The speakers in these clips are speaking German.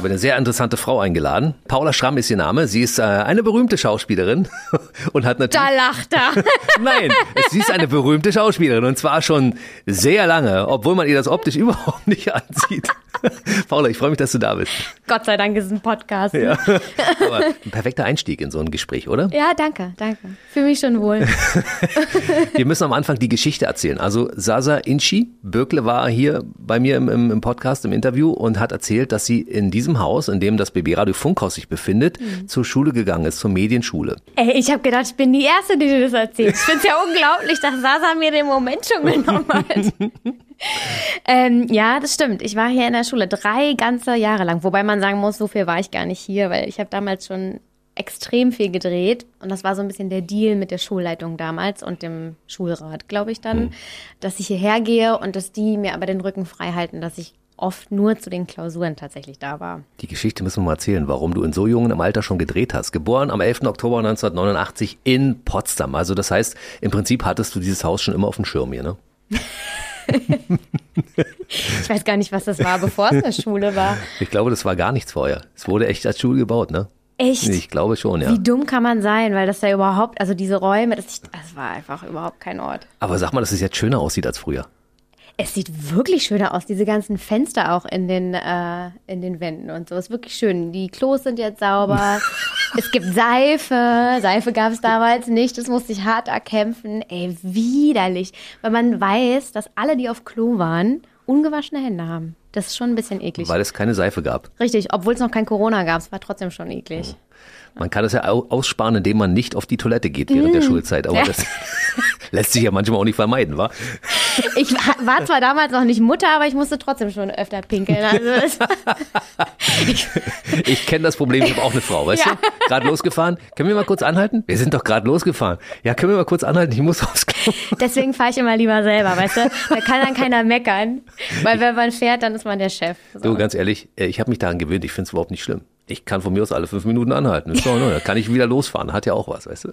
Habe eine sehr interessante Frau eingeladen. Paula Schramm ist ihr Name. Sie ist äh, eine berühmte Schauspielerin und hat natürlich. Da lacht er. Nein, sie ist eine berühmte Schauspielerin und zwar schon sehr lange, obwohl man ihr das optisch überhaupt nicht ansieht. Paula, ich freue mich, dass du da bist. Gott sei Dank ist es ein Podcast. Ja. Aber ein perfekter Einstieg in so ein Gespräch, oder? Ja, danke, danke. Fühle mich schon wohl. Wir müssen am Anfang die Geschichte erzählen. Also Sasa Inchi, Bökle war hier bei mir im, im Podcast, im Interview und hat erzählt, dass sie in diesem Haus, in dem das BB Radio Funkhaus sich befindet, zur Schule gegangen ist, zur Medienschule. Ey, ich habe gedacht, ich bin die Erste, die dir das erzählt. Ich finde es ja unglaublich, dass Sasa mir den Moment schon genommen hat. ähm, ja, das stimmt. Ich war hier in der Schule drei ganze Jahre lang. Wobei man sagen muss, so viel war ich gar nicht hier, weil ich habe damals schon extrem viel gedreht. Und das war so ein bisschen der Deal mit der Schulleitung damals und dem Schulrat, glaube ich dann, dass ich hierher gehe und dass die mir aber den Rücken frei halten, dass ich oft nur zu den Klausuren tatsächlich da war. Die Geschichte müssen wir mal erzählen, warum du in so jungem Alter schon gedreht hast. Geboren am 11. Oktober 1989 in Potsdam. Also das heißt, im Prinzip hattest du dieses Haus schon immer auf dem Schirm hier, ne? Ich weiß gar nicht, was das war, bevor es eine Schule war. Ich glaube, das war gar nichts vorher. Es wurde echt als Schule gebaut, ne? Echt? Ich glaube schon, ja. Wie dumm kann man sein, weil das da überhaupt, also diese Räume, das, das war einfach überhaupt kein Ort. Aber sag mal, dass es jetzt schöner aussieht als früher. Es sieht wirklich schöner aus, diese ganzen Fenster auch in den, äh, in den Wänden und so. Ist wirklich schön. Die Klos sind jetzt sauber. es gibt Seife. Seife gab es damals nicht. Das musste ich hart erkämpfen. Ey, widerlich. Weil man weiß, dass alle, die auf Klo waren, ungewaschene Hände haben. Das ist schon ein bisschen eklig. Weil es keine Seife gab. Richtig, obwohl es noch kein Corona gab, es war trotzdem schon eklig. Man kann das ja au- aussparen, indem man nicht auf die Toilette geht während der Schulzeit. Aber das lässt sich ja manchmal auch nicht vermeiden, wa? Ich war war zwar damals noch nicht Mutter, aber ich musste trotzdem schon öfter pinkeln. Also es, Ich kenne das Problem, ich habe auch eine Frau, weißt Ja. du? Gerade losgefahren. Können wir mal kurz anhalten? Wir sind doch gerade losgefahren. Ja, können wir mal kurz anhalten? Ich muss aufs Klo. deswegen fahre ich immer lieber selber, weißt du? Da kann dann keiner meckern. Weil wenn man fährt, dann ist man der Chef. So. Du, ganz ehrlich, äh, ich habe mich daran gewöhnt. Ich finde es überhaupt nicht schlimm. Ich kann von mir aus alle fünf Minuten anhalten. Ist doch, ne? Da kann ich wieder losfahren. Hat ja auch was, weißt du?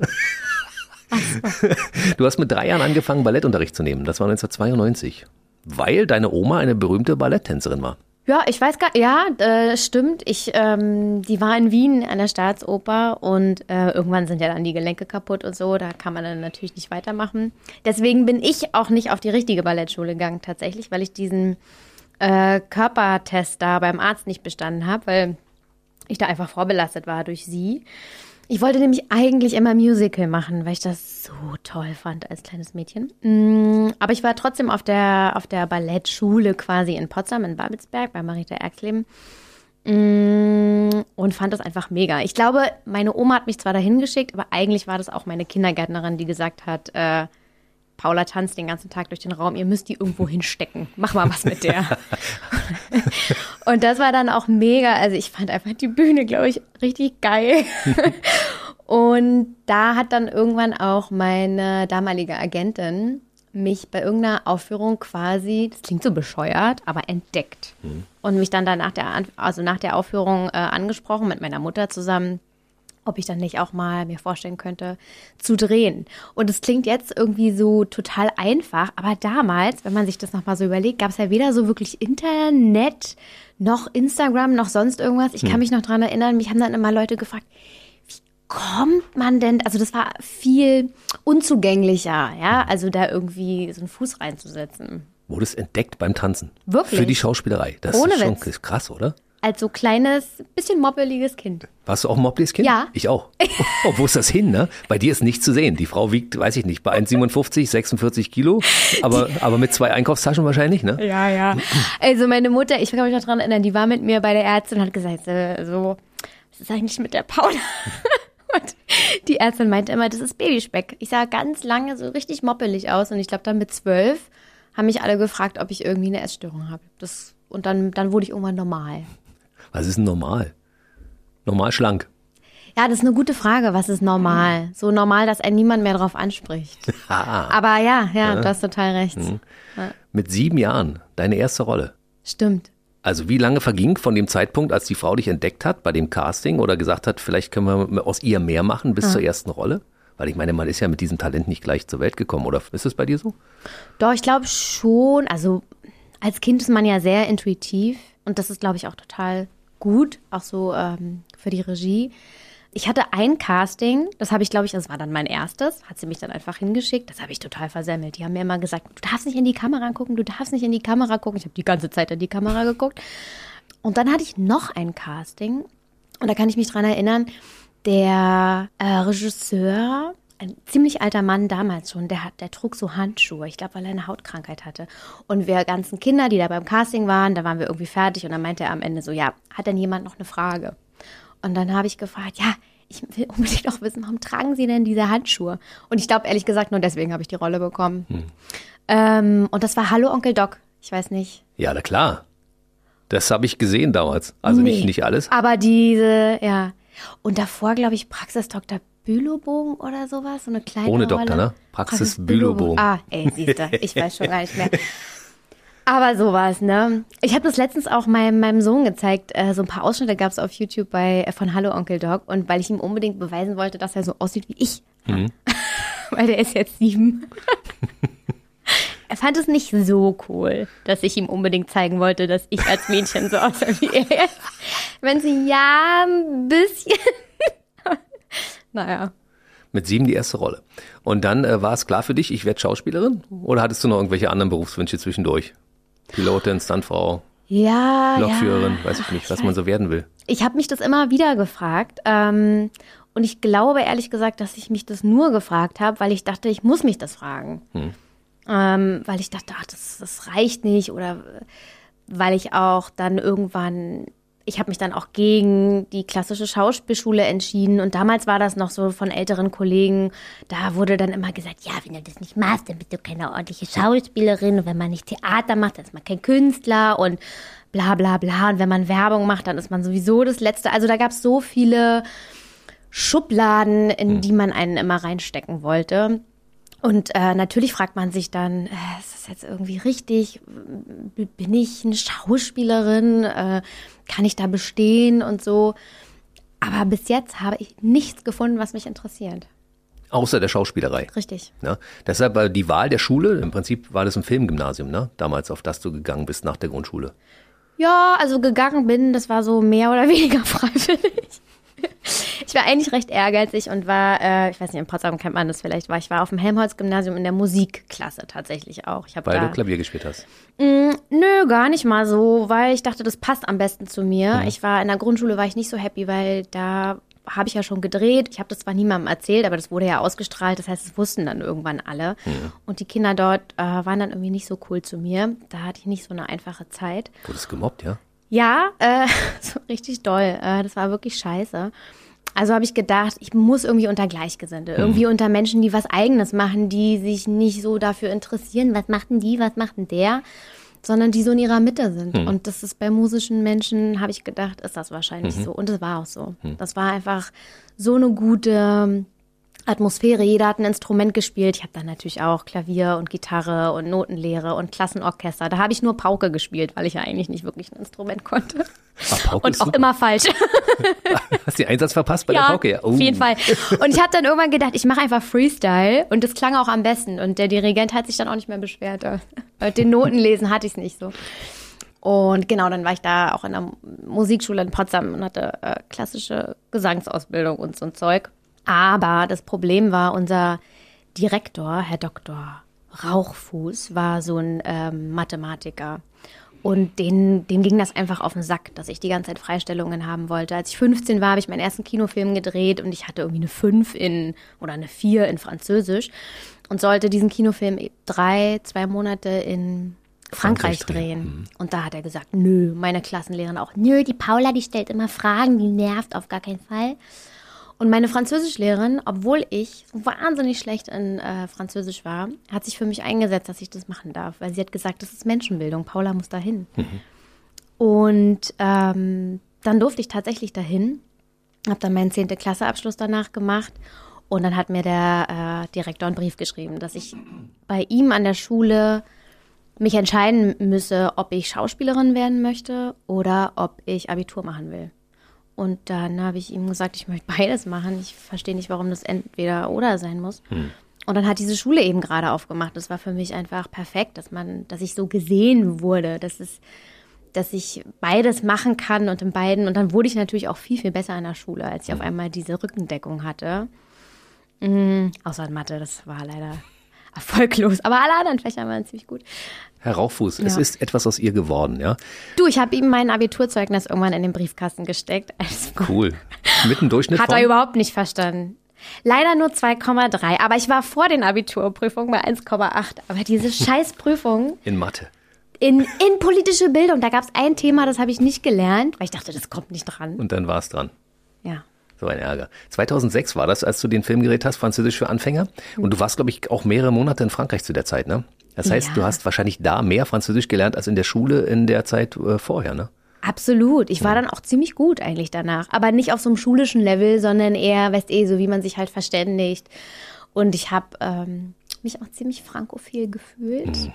Du hast mit drei Jahren angefangen, Ballettunterricht zu nehmen. Das war 1992. Weil deine Oma eine berühmte Balletttänzerin war. Ja, ich weiß gar ja, äh, stimmt. Ich, ähm, die war in Wien an der Staatsoper und äh, irgendwann sind ja dann die Gelenke kaputt und so. Da kann man dann natürlich nicht weitermachen. Deswegen bin ich auch nicht auf die richtige Ballettschule gegangen tatsächlich, weil ich diesen äh, Körpertest da beim Arzt nicht bestanden habe, weil ich da einfach vorbelastet war durch sie. Ich wollte nämlich eigentlich immer Musical machen, weil ich das so toll fand als kleines Mädchen. Mm, Aber ich war trotzdem auf der, auf der Ballettschule quasi in Potsdam, in Babelsberg, bei Marita Erxleben. Mm, Und fand das einfach mega. Ich glaube, meine Oma hat mich zwar dahin geschickt, aber eigentlich war das auch meine Kindergärtnerin, die gesagt hat, äh, Paula tanzt den ganzen Tag durch den Raum, ihr müsst die irgendwo hinstecken. Mach mal was mit der. Und das war dann auch mega. Also ich fand einfach die Bühne, glaube ich, richtig geil. Und da hat dann irgendwann auch meine damalige Agentin mich bei irgendeiner Aufführung quasi, das klingt so bescheuert, aber entdeckt. Und mich dann da nach der, also nach der Aufführung äh, angesprochen mit meiner Mutter zusammen, ob ich dann nicht auch mal mir vorstellen könnte, zu drehen. Und es klingt jetzt irgendwie so total einfach, aber damals, wenn man sich das nochmal so überlegt, gab es ja weder so wirklich Internet, noch Instagram, noch sonst irgendwas. Ich kann mich noch dran erinnern, mich haben dann immer Leute gefragt, wie kommt man denn, also das war viel unzugänglicher, ja, also da irgendwie so einen Fuß reinzusetzen. Wurdest entdeckt beim Tanzen. Wirklich? Für die Schauspielerei. Das Ohne ist schon Witz. krass, oder? Als so kleines, bisschen moppeliges Kind. Warst du auch ein Mobblies Kind? Ja. Ich auch. Oh, wo ist das hin, ne? Bei dir ist nichts zu sehen. Die Frau wiegt, weiß ich nicht, bei 1,57, 46 Kilo, aber, aber mit zwei Einkaufstaschen wahrscheinlich, ne? Ja, ja. Also meine Mutter, ich kann mich noch dran erinnern, die war mit mir bei der Ärztin und hat gesagt, äh, so, was ist eigentlich mit der Paula? Und die Ärztin meinte immer, das ist Babyspeck. Ich sah ganz lange so richtig moppelig aus und ich glaube dann mit zwölf haben mich alle gefragt, ob ich irgendwie eine Essstörung habe. Das, und dann, dann wurde ich irgendwann normal. Was ist denn normal? Normal schlank. Ja, das ist eine gute Frage. Was ist normal? So normal, dass einen niemand mehr drauf anspricht. Ah, Aber ja, ja, du hast total recht. mit sieben Jahren, deine erste Rolle. Stimmt. Also wie lange verging von dem Zeitpunkt, als die Frau dich entdeckt hat bei dem Casting oder gesagt hat, vielleicht können wir aus ihr mehr machen bis zur ersten Rolle? Weil ich meine, man ist ja mit diesem Talent nicht gleich zur Welt gekommen, oder ist es bei dir so? Doch, ich glaube schon. Also als Kind ist man ja sehr intuitiv und das ist, glaube ich, auch total gut, auch so ähm, für die Regie. Ich hatte ein Casting, das habe ich, glaube ich, das war dann mein erstes, hat sie mich dann einfach hingeschickt. Das habe ich total versemmelt. Die haben mir immer gesagt, du darfst nicht in die Kamera gucken, du darfst nicht in die Kamera gucken. Ich habe die ganze Zeit in die Kamera geguckt. Und dann hatte ich noch ein Casting und da kann ich mich dran erinnern, der äh, Regisseur, ein ziemlich alter Mann damals schon, der, hat, der trug so Handschuhe, ich glaube, weil er eine Hautkrankheit hatte. Und wir ganzen Kinder, die da beim Casting waren, da waren wir irgendwie fertig und dann meinte er am Ende so, ja, hat denn jemand noch eine Frage? Und dann habe ich gefragt, ja, ich will unbedingt auch wissen, warum tragen Sie denn diese Handschuhe? Und ich glaube, ehrlich gesagt, nur deswegen habe ich die Rolle bekommen. Hm. Ähm, und das war Hallo Onkel Doc. Ich weiß nicht. Ja, na klar. Das habe ich gesehen damals. Also nee, nicht, nicht alles. Aber diese, ja. Und davor, glaube ich, Praxis Dr. Bülowbogen oder sowas. So eine kleine Ohne Doktor, ne? Praxis, Praxis Bülowbogen. Ah, ey, siehst du, ich weiß schon gar nicht mehr. Aber sowas, ne? Ich habe das letztens auch meinem, meinem Sohn gezeigt. Äh, so ein paar Ausschnitte gab es auf YouTube bei, äh, von Hallo Onkel Doc. Und weil ich ihm unbedingt beweisen wollte, dass er so aussieht wie ich. Mhm. weil der ist jetzt sieben. er fand es nicht so cool, dass ich ihm unbedingt zeigen wollte, dass ich als Mädchen so aussehe wie er. Wenn sie ja ein bisschen. Naja. Mit sieben die erste Rolle. Und dann äh, war es klar für dich, ich werde Schauspielerin? Oder hattest du noch irgendwelche anderen Berufswünsche zwischendurch? Pilotin, Stuntfrau, ja, Lokführerin, ja. weiß ich nicht, was man so werden will. Ich habe mich das immer wieder gefragt. Ähm, und ich glaube ehrlich gesagt, dass ich mich das nur gefragt habe, weil ich dachte, ich muss mich das fragen. Hm. Ähm, weil ich dachte, ach, das, das reicht nicht. Oder weil ich auch dann irgendwann ich habe mich dann auch gegen die klassische Schauspielschule entschieden. Und damals war das noch so von älteren Kollegen, da wurde dann immer gesagt, ja, wenn du das nicht machst, dann bist du keine ordentliche Schauspielerin. Und wenn man nicht Theater macht, dann ist man kein Künstler und bla bla bla. Und wenn man Werbung macht, dann ist man sowieso das Letzte. Also da gab es so viele Schubladen, in hm. die man einen immer reinstecken wollte. Und äh, natürlich fragt man sich dann, äh, ist das jetzt irgendwie richtig? Bin ich eine Schauspielerin? Äh, kann ich da bestehen und so? Aber bis jetzt habe ich nichts gefunden, was mich interessiert. Außer der Schauspielerei. Richtig. Ja, deshalb war die Wahl der Schule, im Prinzip war das ein Filmgymnasium, ne? Damals, auf das du gegangen bist nach der Grundschule. Ja, also gegangen bin, das war so mehr oder weniger freiwillig ich war eigentlich recht ehrgeizig und war, äh, ich weiß nicht, in Potsdam kennt man das vielleicht, war ich war auf dem Helmholtz-Gymnasium in der Musikklasse tatsächlich auch. Ich weil da, du Klavier gespielt hast? Mh, mm, nö, gar nicht mal so, weil ich dachte, das passt am besten zu mir. Mhm. Ich war in der Grundschule war ich nicht so happy, weil da habe ich ja schon gedreht. Ich habe das zwar niemandem erzählt, aber das wurde ja ausgestrahlt. Das heißt, es wussten dann irgendwann alle. Mhm. Und die Kinder dort äh, waren dann irgendwie nicht so cool zu mir. Da hatte ich nicht so eine einfache Zeit. Wurdest gemobbt, ja? Ja, äh, so richtig doll. Äh, das war wirklich scheiße. Also habe ich gedacht, ich muss irgendwie unter Gleichgesinnte, mhm. irgendwie unter Menschen, die was Eigenes machen, die sich nicht so dafür interessieren, was macht denn die, was macht denn der, sondern die so in ihrer Mitte sind. Mhm. Und das ist bei musischen Menschen, habe ich gedacht, ist das wahrscheinlich mhm. so. Und es war auch so. Mhm. Das war einfach so eine gute Atmosphäre. Jeder hat ein Instrument gespielt. Ich habe dann natürlich auch Klavier und Gitarre und Notenlehre und Klassenorchester. Da habe ich nur Pauke gespielt, weil ich ja eigentlich nicht wirklich ein Instrument konnte. Ach, und auch super. immer falsch. Hast du den Einsatz verpasst bei ja, der Pauke? Ja, oh. auf jeden Fall. Und ich habe dann irgendwann gedacht, ich mache einfach Freestyle und das klang auch am besten. Und der Dirigent hat sich dann auch nicht mehr beschwert. Bei den Notenlesen hatte ich es nicht so. Und genau, dann war ich da auch in der Musikschule in Potsdam und hatte äh, klassische Gesangsausbildung und so ein Zeug. Aber das Problem war, unser Direktor, Herr Dr. Rauchfuß, war so ein ähm, Mathematiker. Und den, dem ging das einfach auf den Sack, dass ich die ganze Zeit Freistellungen haben wollte. Als ich 15 war, habe ich meinen ersten Kinofilm gedreht und ich hatte irgendwie eine 5 in oder eine 4 in Französisch und sollte diesen Kinofilm drei, zwei Monate in Frankreich, Frankreich drehen. Mhm. Und da hat er gesagt, nö, meine Klassenlehrerin auch, nö, die Paula, die stellt immer Fragen, die nervt auf gar keinen Fall. Und meine Französischlehrerin, obwohl ich wahnsinnig schlecht in äh, Französisch war, hat sich für mich eingesetzt, dass ich das machen darf, weil sie hat gesagt, das ist Menschenbildung, Paula muss dahin. Mhm. Und ähm, dann durfte ich tatsächlich dahin, habe dann meinen 10. Klasseabschluss danach gemacht und dann hat mir der äh, Direktor einen Brief geschrieben, dass ich bei ihm an der Schule mich entscheiden müsse, ob ich Schauspielerin werden möchte oder ob ich Abitur machen will. Und dann habe ich ihm gesagt, ich möchte beides machen. Ich verstehe nicht, warum das entweder oder sein muss. Und dann hat diese Schule eben gerade aufgemacht. Das war für mich einfach perfekt, dass man, dass ich so gesehen wurde, dass es, dass ich beides machen kann und in beiden. Und dann wurde ich natürlich auch viel, viel besser in der Schule, als ich auf einmal diese Rückendeckung hatte. Mhm, außer in Mathe, das war leider erfolglos. Aber alle anderen Fächer waren ziemlich gut. Herr Rauchfuß, es Ja. ist etwas aus ihr geworden, ja? Du, ich habe ihm mein Abiturzeugnis irgendwann in den Briefkasten gesteckt. Also, Cool. Mit einem Durchschnitt hat er überhaupt nicht verstanden. Leider nur 2,3. Aber ich war vor den Abiturprüfungen bei 1,8. Aber diese Scheißprüfung in Mathe. in, in politische Bildung, da gab es ein Thema, das habe ich nicht gelernt, weil ich dachte, das kommt nicht dran. Und dann war es dran. Ja. So ein Ärger. 2006 war das, als du den Film gedreht hast, Französisch für Anfänger. Und du warst, glaube ich, auch mehrere Monate in Frankreich zu der Zeit, ne? Das heißt, Ja. du hast wahrscheinlich da mehr Französisch gelernt als in der Schule in der Zeit äh, vorher, ne? Absolut. Ich war dann auch ziemlich gut eigentlich danach. Aber nicht auf so einem schulischen Level, sondern eher, weißt eh, so wie man sich halt verständigt. Und ich habe ähm, mich auch ziemlich frankophil gefühlt.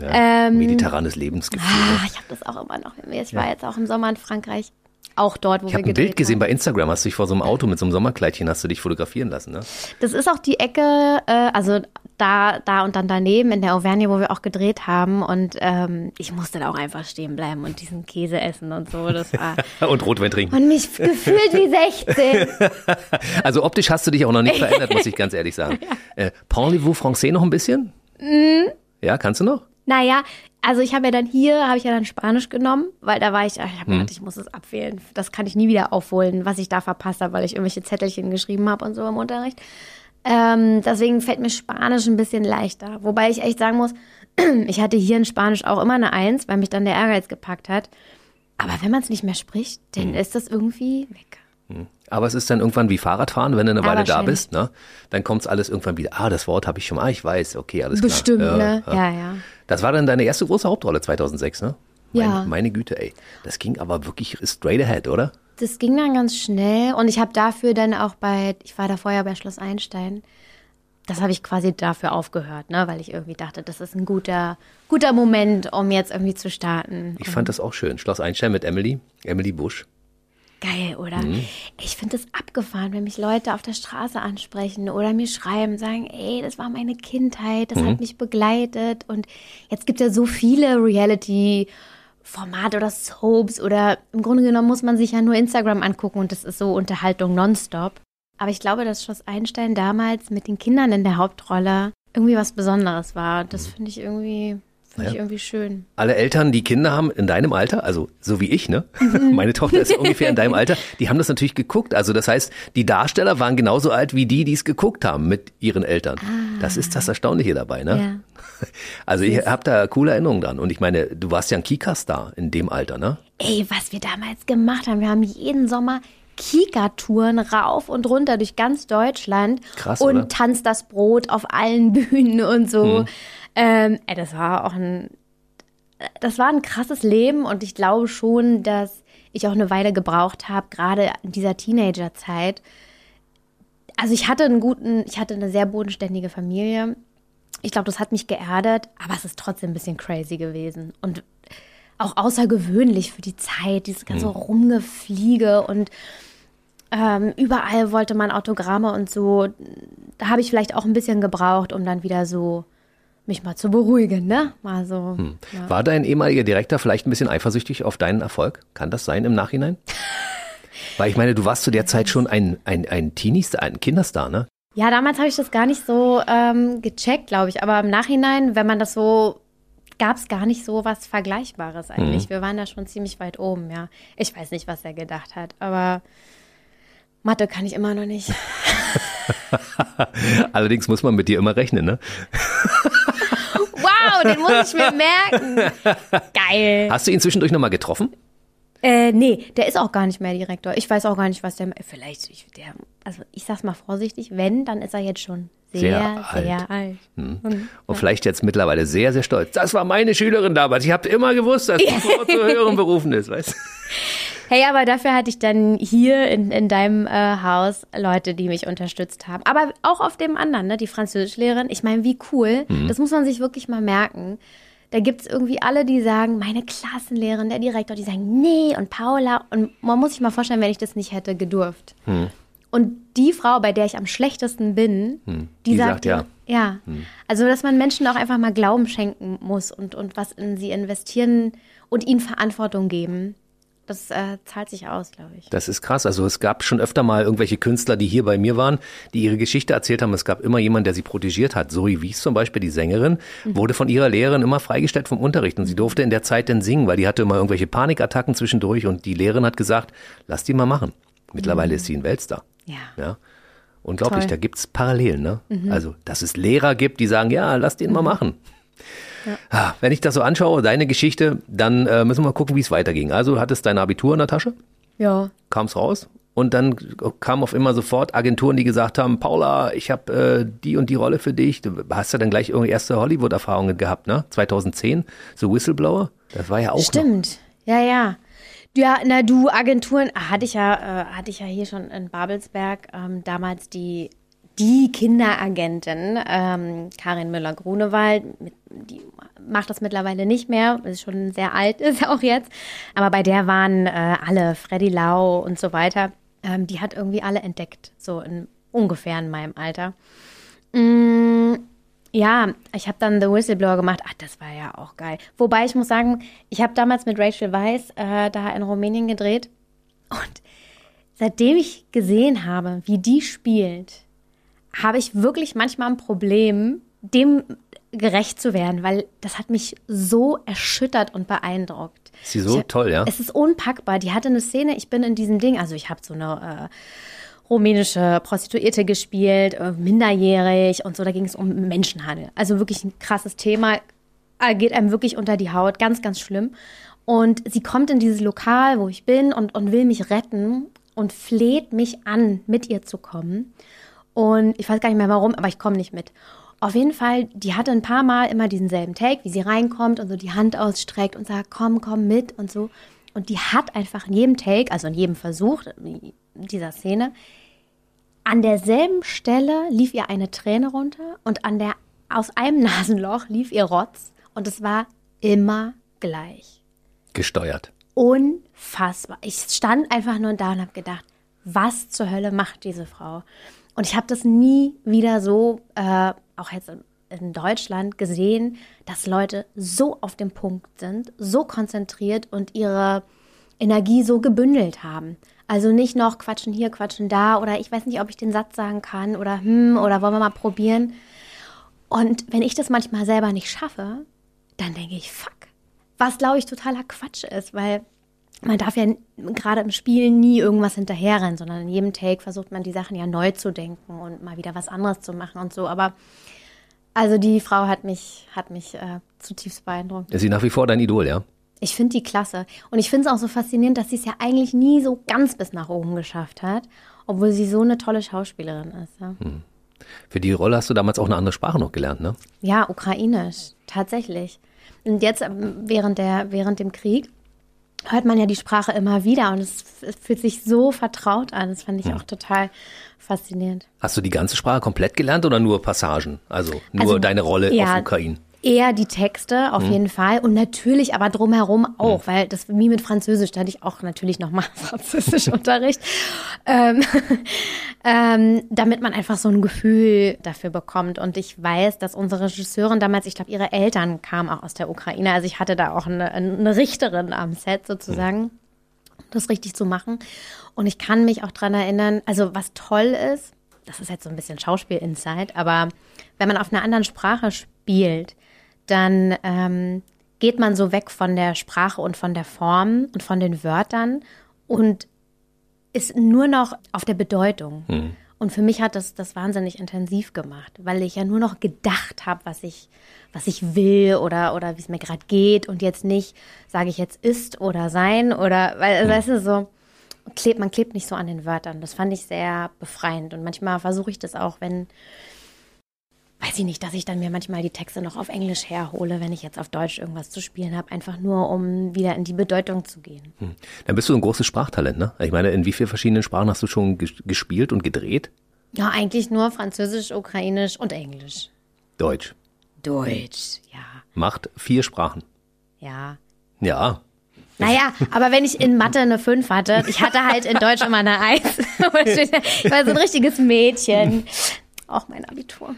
Ja, Mediterranes Lebensgefühl. ne? Ah, ich habe das auch immer noch. Ich war jetzt auch im Sommer in Frankreich. Auch dort, wo Ich wir habe ein gedreht Bild gesehen haben. bei Instagram, hast du dich vor so einem Auto mit so einem Sommerkleidchen, hast du dich fotografieren lassen, ne? Das ist auch die Ecke, äh, also da, da und dann daneben in der Auvergne, wo wir auch gedreht haben. Und ähm, ich musste da auch einfach stehen bleiben und diesen Käse essen und so. Das war. Und Rotwein trinken. Und mich gefühlt wie 16. Also optisch hast du dich auch noch nicht verändert, muss ich ganz ehrlich sagen. Äh, Parlez-vous français noch ein bisschen? Mhm. Ja, kannst du noch? Naja, also ich habe ja dann hier, habe ich ja dann Spanisch genommen, weil da war ich, ach, ich Mhm. habe gedacht, ich muss es abwählen. Das kann ich nie wieder aufholen, was ich da verpasst habe, weil ich irgendwelche Zettelchen geschrieben habe und so im Unterricht. Ähm, deswegen fällt mir Spanisch ein bisschen leichter. Wobei ich echt sagen muss, ich hatte hier in Spanisch auch immer eine Eins, weil mich dann der Ehrgeiz gepackt hat. Aber wenn man es nicht mehr spricht, dann Mhm. ist das irgendwie weg. Aber es ist dann irgendwann wie Fahrradfahren, wenn du eine Ja, Weile da bist, ne? Dann kommt's alles irgendwann wieder. Ah, das Wort habe ich schon mal. Ah, ich weiß. Okay, alles klar. Bestimmt, Ja, ne? ja. Ja, ja. Das war dann deine erste große Hauptrolle 2006, ne? Meine, Ja. meine Güte, ey. Das ging aber wirklich straight ahead, oder? Das ging dann ganz schnell und ich habe dafür dann auch bei, ich war da vorher bei Schloss Einstein, das habe ich quasi dafür aufgehört, ne, weil ich irgendwie dachte, das ist ein guter, guter Moment, um jetzt irgendwie zu starten. Ich fand das auch schön. Schloss Einstein mit Emily, Emily Busch. Geil, oder? Mhm. Ich finde es abgefahren, wenn mich Leute auf der Straße ansprechen oder mir schreiben, sagen, ey, das war meine Kindheit, das Mhm. hat mich begleitet und jetzt gibt es ja so viele Reality-Formate oder Soaps oder im Grunde genommen muss man sich ja nur Instagram angucken und das ist so Unterhaltung nonstop. Aber ich glaube, dass Schloss Einstein damals mit den Kindern in der Hauptrolle irgendwie was Besonderes war. Das finde ich irgendwie, finde ich Ja. irgendwie schön. Alle Eltern, die Kinder haben in deinem Alter, also so wie ich, ne? Mhm. Meine Tochter ist ungefähr in deinem Alter, die haben das natürlich geguckt. Also das heißt, die Darsteller waren genauso alt wie die, die es geguckt haben mit ihren Eltern. Das ist das Erstaunliche dabei, ne? Ah. Ja. Also ich habe da coole Erinnerungen dran. Und ich meine, du warst ja ein Kika-Star in dem Alter, ne? Ey, was wir damals gemacht haben. Wir haben jeden Sommer Kika-Touren rauf und runter durch ganz Deutschland. Krass, Und oder? tanzt das Brot auf allen Bühnen und so. Ähm, ey, das war auch ein, das war ein krasses Leben und ich glaube schon, dass ich auch eine Weile gebraucht habe, gerade in dieser Teenagerzeit. Also ich hatte einen guten, ich hatte eine sehr bodenständige Familie. Ich glaube, das hat mich geerdet, aber es ist trotzdem ein bisschen crazy gewesen. Und auch außergewöhnlich für die Zeit, dieses ganze Rumgefliege und ähm, überall wollte man Autogramme und so. Da habe ich vielleicht auch ein bisschen gebraucht, um dann wieder so mich mal zu beruhigen, ne? Mal so. Ja. War dein ehemaliger Direktor vielleicht ein bisschen eifersüchtig auf deinen Erfolg? Kann das sein im Nachhinein? Weil ich meine, du warst zu der Zeit schon ein, ein, ein Teenie-Star, ein Kinderstar, ne? Ja, damals habe ich das gar nicht so ähm, gecheckt, glaube ich. Aber im Nachhinein, wenn man das so, gab es gar nicht so was Vergleichbares eigentlich. Wir waren da schon ziemlich weit oben, ja. Ich weiß nicht, was er gedacht hat, aber Mathe kann ich immer noch nicht. Allerdings muss man mit dir immer rechnen, ne? Den muss ich mir merken. Geil. Hast du ihn zwischendurch nochmal getroffen? Äh, nee, der ist auch gar nicht mehr Direktor. Ich weiß auch gar nicht, was der. Vielleicht, ich, der, also ich sag's mal vorsichtig, wenn, dann ist er jetzt schon sehr, Sehr sehr alt. alt. Und, Und vielleicht jetzt mittlerweile sehr, sehr stolz. Das war meine Schülerin damals. Ich habe immer gewusst, dass die Frau zu höheren Berufen ist, weißt du? Hey, aber dafür hatte ich dann hier in, in deinem äh, Haus Leute, die mich unterstützt haben. Aber auch auf dem anderen, ne, die Französischlehrerin. Ich meine, wie cool. Das muss man sich wirklich mal merken. da gibt es irgendwie alle, die sagen, meine Klassenlehrerin, der Direktor, die sagen, nee, und Paula. Und man muss sich mal vorstellen, wenn ich das nicht hätte gedurft. Hm. Und die Frau, bei der ich am schlechtesten bin, Hm. die, Die sagt, sagt ja. Hm. Ja. Also, dass man Menschen auch einfach mal Glauben schenken muss und, und was in sie investieren und ihnen Verantwortung geben. Das äh, zahlt sich aus, glaube ich. Das ist krass. Also es gab schon öfter mal irgendwelche Künstler, die hier bei mir waren, die ihre Geschichte erzählt haben. Es gab immer jemanden, der sie protegiert hat. Zoe Wies zum Beispiel, die Sängerin, wurde von ihrer Lehrerin immer freigestellt vom Unterricht. Und sie durfte in der Zeit dann singen, weil die hatte immer irgendwelche Panikattacken zwischendurch. Und die Lehrerin hat gesagt, lass die mal machen. Mittlerweile ist sie ein Weltstar. Ja. Ja. Unglaublich, Toll. da gibt's Parallelen. Ne? Also, dass es Lehrer gibt, die sagen, ja, lass den mal machen. Ah, Wenn ich das so anschaue, deine Geschichte, dann äh, müssen wir mal gucken, wie es weiterging. Also, du hattest dein Abitur in der Tasche? Ja. kam's raus und dann kamen auf immer sofort Agenturen, die gesagt haben, Paula, ich habe äh, die und die Rolle für dich. Du hast ja dann gleich irgendwie erste Hollywood-Erfahrungen gehabt, ne? 2010, so Whistleblower. Das war ja auch noch. Stimmt. Ja, ja. Ja, na du, Agenturen, ah, hatte ich ja, äh, hatte ich ja hier schon in Babelsberg ähm, damals die, die Kinderagentin, ähm, Karin Müller-Grunewald, die macht das mittlerweile nicht mehr, ist schon sehr alt, ist auch jetzt. Aber bei der waren äh, alle, Freddy Lau und so weiter, ähm, die hat irgendwie alle entdeckt, so in, ungefähr in meinem Alter. Mm, ja, ich habe dann The Whistleblower gemacht. Ach, das war ja auch geil. Wobei ich muss sagen, ich habe damals mit Rachel Weisz äh, da in Rumänien gedreht. Und seitdem ich gesehen habe, wie die spielt, habe ich wirklich manchmal ein Problem, dem gerecht zu werden, weil das hat mich so erschüttert und beeindruckt. Ist sie so Ich- toll, ja? Es ist unpackbar. Die hatte eine Szene, ich bin in diesem Ding, also ich habe so eine äh, rumänische Prostituierte gespielt, äh, minderjährig und so, da ging es um Menschenhandel. Also wirklich ein krasses Thema, äh, geht einem wirklich unter die Haut, ganz, ganz schlimm. Und sie kommt in dieses Lokal, wo ich bin und, und will mich retten und fleht mich an, mit ihr zu kommen. Und ich weiß gar nicht mehr warum, aber ich komme nicht mit. Auf jeden Fall, die hatte ein paar Mal immer diesen selben Take, wie sie reinkommt und so die Hand ausstreckt und sagt, komm, komm mit und so. Und die hat einfach in jedem Take, also in jedem Versuch dieser Szene, an derselben Stelle lief ihr eine Träne runter und an der, aus einem Nasenloch lief ihr Rotz und es war immer gleich Gesteuert. unfassbar. Ich stand einfach nur da und habe gedacht, was zur Hölle macht diese Frau? Und ich habe das nie wieder so, äh, auch jetzt in- Deutschland gesehen, dass Leute so auf dem Punkt sind, so konzentriert und ihre Energie so gebündelt haben. Also nicht noch quatschen hier, quatschen da oder ich weiß nicht, ob ich den Satz sagen kann oder hm oder wollen wir mal probieren. Und wenn ich das manchmal selber nicht schaffe, dann denke ich, fuck. Was glaube ich totaler Quatsch ist, weil man darf ja gerade im Spiel nie irgendwas hinterherrennen, sondern in jedem Take versucht man die Sachen ja neu zu denken und mal wieder was anderes zu machen und so. Aber also die Frau hat mich, hat mich äh, zutiefst beeindruckt. Ist sie nach wie vor dein Idol, ja? Ich finde die klasse. Und ich finde es auch so faszinierend, dass sie es ja eigentlich nie so ganz bis nach oben geschafft hat, obwohl sie so eine tolle Schauspielerin ist. Ja, Für die Rolle hast du damals auch eine andere Sprache noch gelernt, ne? ja ukrainisch, tatsächlich. Und jetzt ähm, während, der, während dem Krieg hört man ja die Sprache immer wieder und es, es fühlt sich so vertraut an. Das fand ich auch total faszinierend. Hast du die ganze Sprache komplett gelernt oder nur Passagen? Also nur Also, deine Rolle ja, auf Ukraine. Eher die Texte, auf jeden Fall. Und natürlich aber drumherum auch, weil das wie mit Französisch, da hatte ich auch natürlich nochmal Französischunterricht. ähm, ähm, damit man einfach so ein Gefühl dafür bekommt. Und ich weiß, dass unsere Regisseurin damals, ich glaube, ihre Eltern kamen auch aus der Ukraine. Also ich hatte da auch eine, eine Richterin am Set sozusagen, um das richtig zu machen. Und ich kann mich auch dran erinnern, also was toll ist, das ist jetzt so ein bisschen Schauspiel-Insight, aber wenn man auf einer anderen Sprache spielt, dann ähm, geht man so weg von der Sprache und von der Form und von den Wörtern und ist nur noch auf der Bedeutung. Und für mich hat das das wahnsinnig intensiv gemacht, weil ich ja nur noch gedacht habe, was ich, was ich will oder, oder wie es mir gerade geht und jetzt nicht, sage ich jetzt ist oder sein oder, weil, weißt du, so, klebt, man klebt nicht so an den Wörtern. Das fand ich sehr befreiend. Und manchmal versuche ich das auch, wenn, weiß ich nicht, dass ich dann mir manchmal die Texte noch auf Englisch herhole, wenn ich jetzt auf Deutsch irgendwas zu spielen habe, einfach nur, um wieder in die Bedeutung zu gehen. Dann bist du ein großes Sprachtalent, ne? Ich meine, in wie vielen verschiedenen Sprachen hast du schon ges- gespielt und gedreht? Ja, eigentlich nur Französisch, Ukrainisch und Englisch. Deutsch. Deutsch, ja. Macht vier Sprachen. Ja. Ja. Naja, aber wenn ich in Mathe eine 5 hatte, ich hatte halt in Deutsch immer eine 1. Ich war so ein richtiges Mädchen. Auch mein Abitur.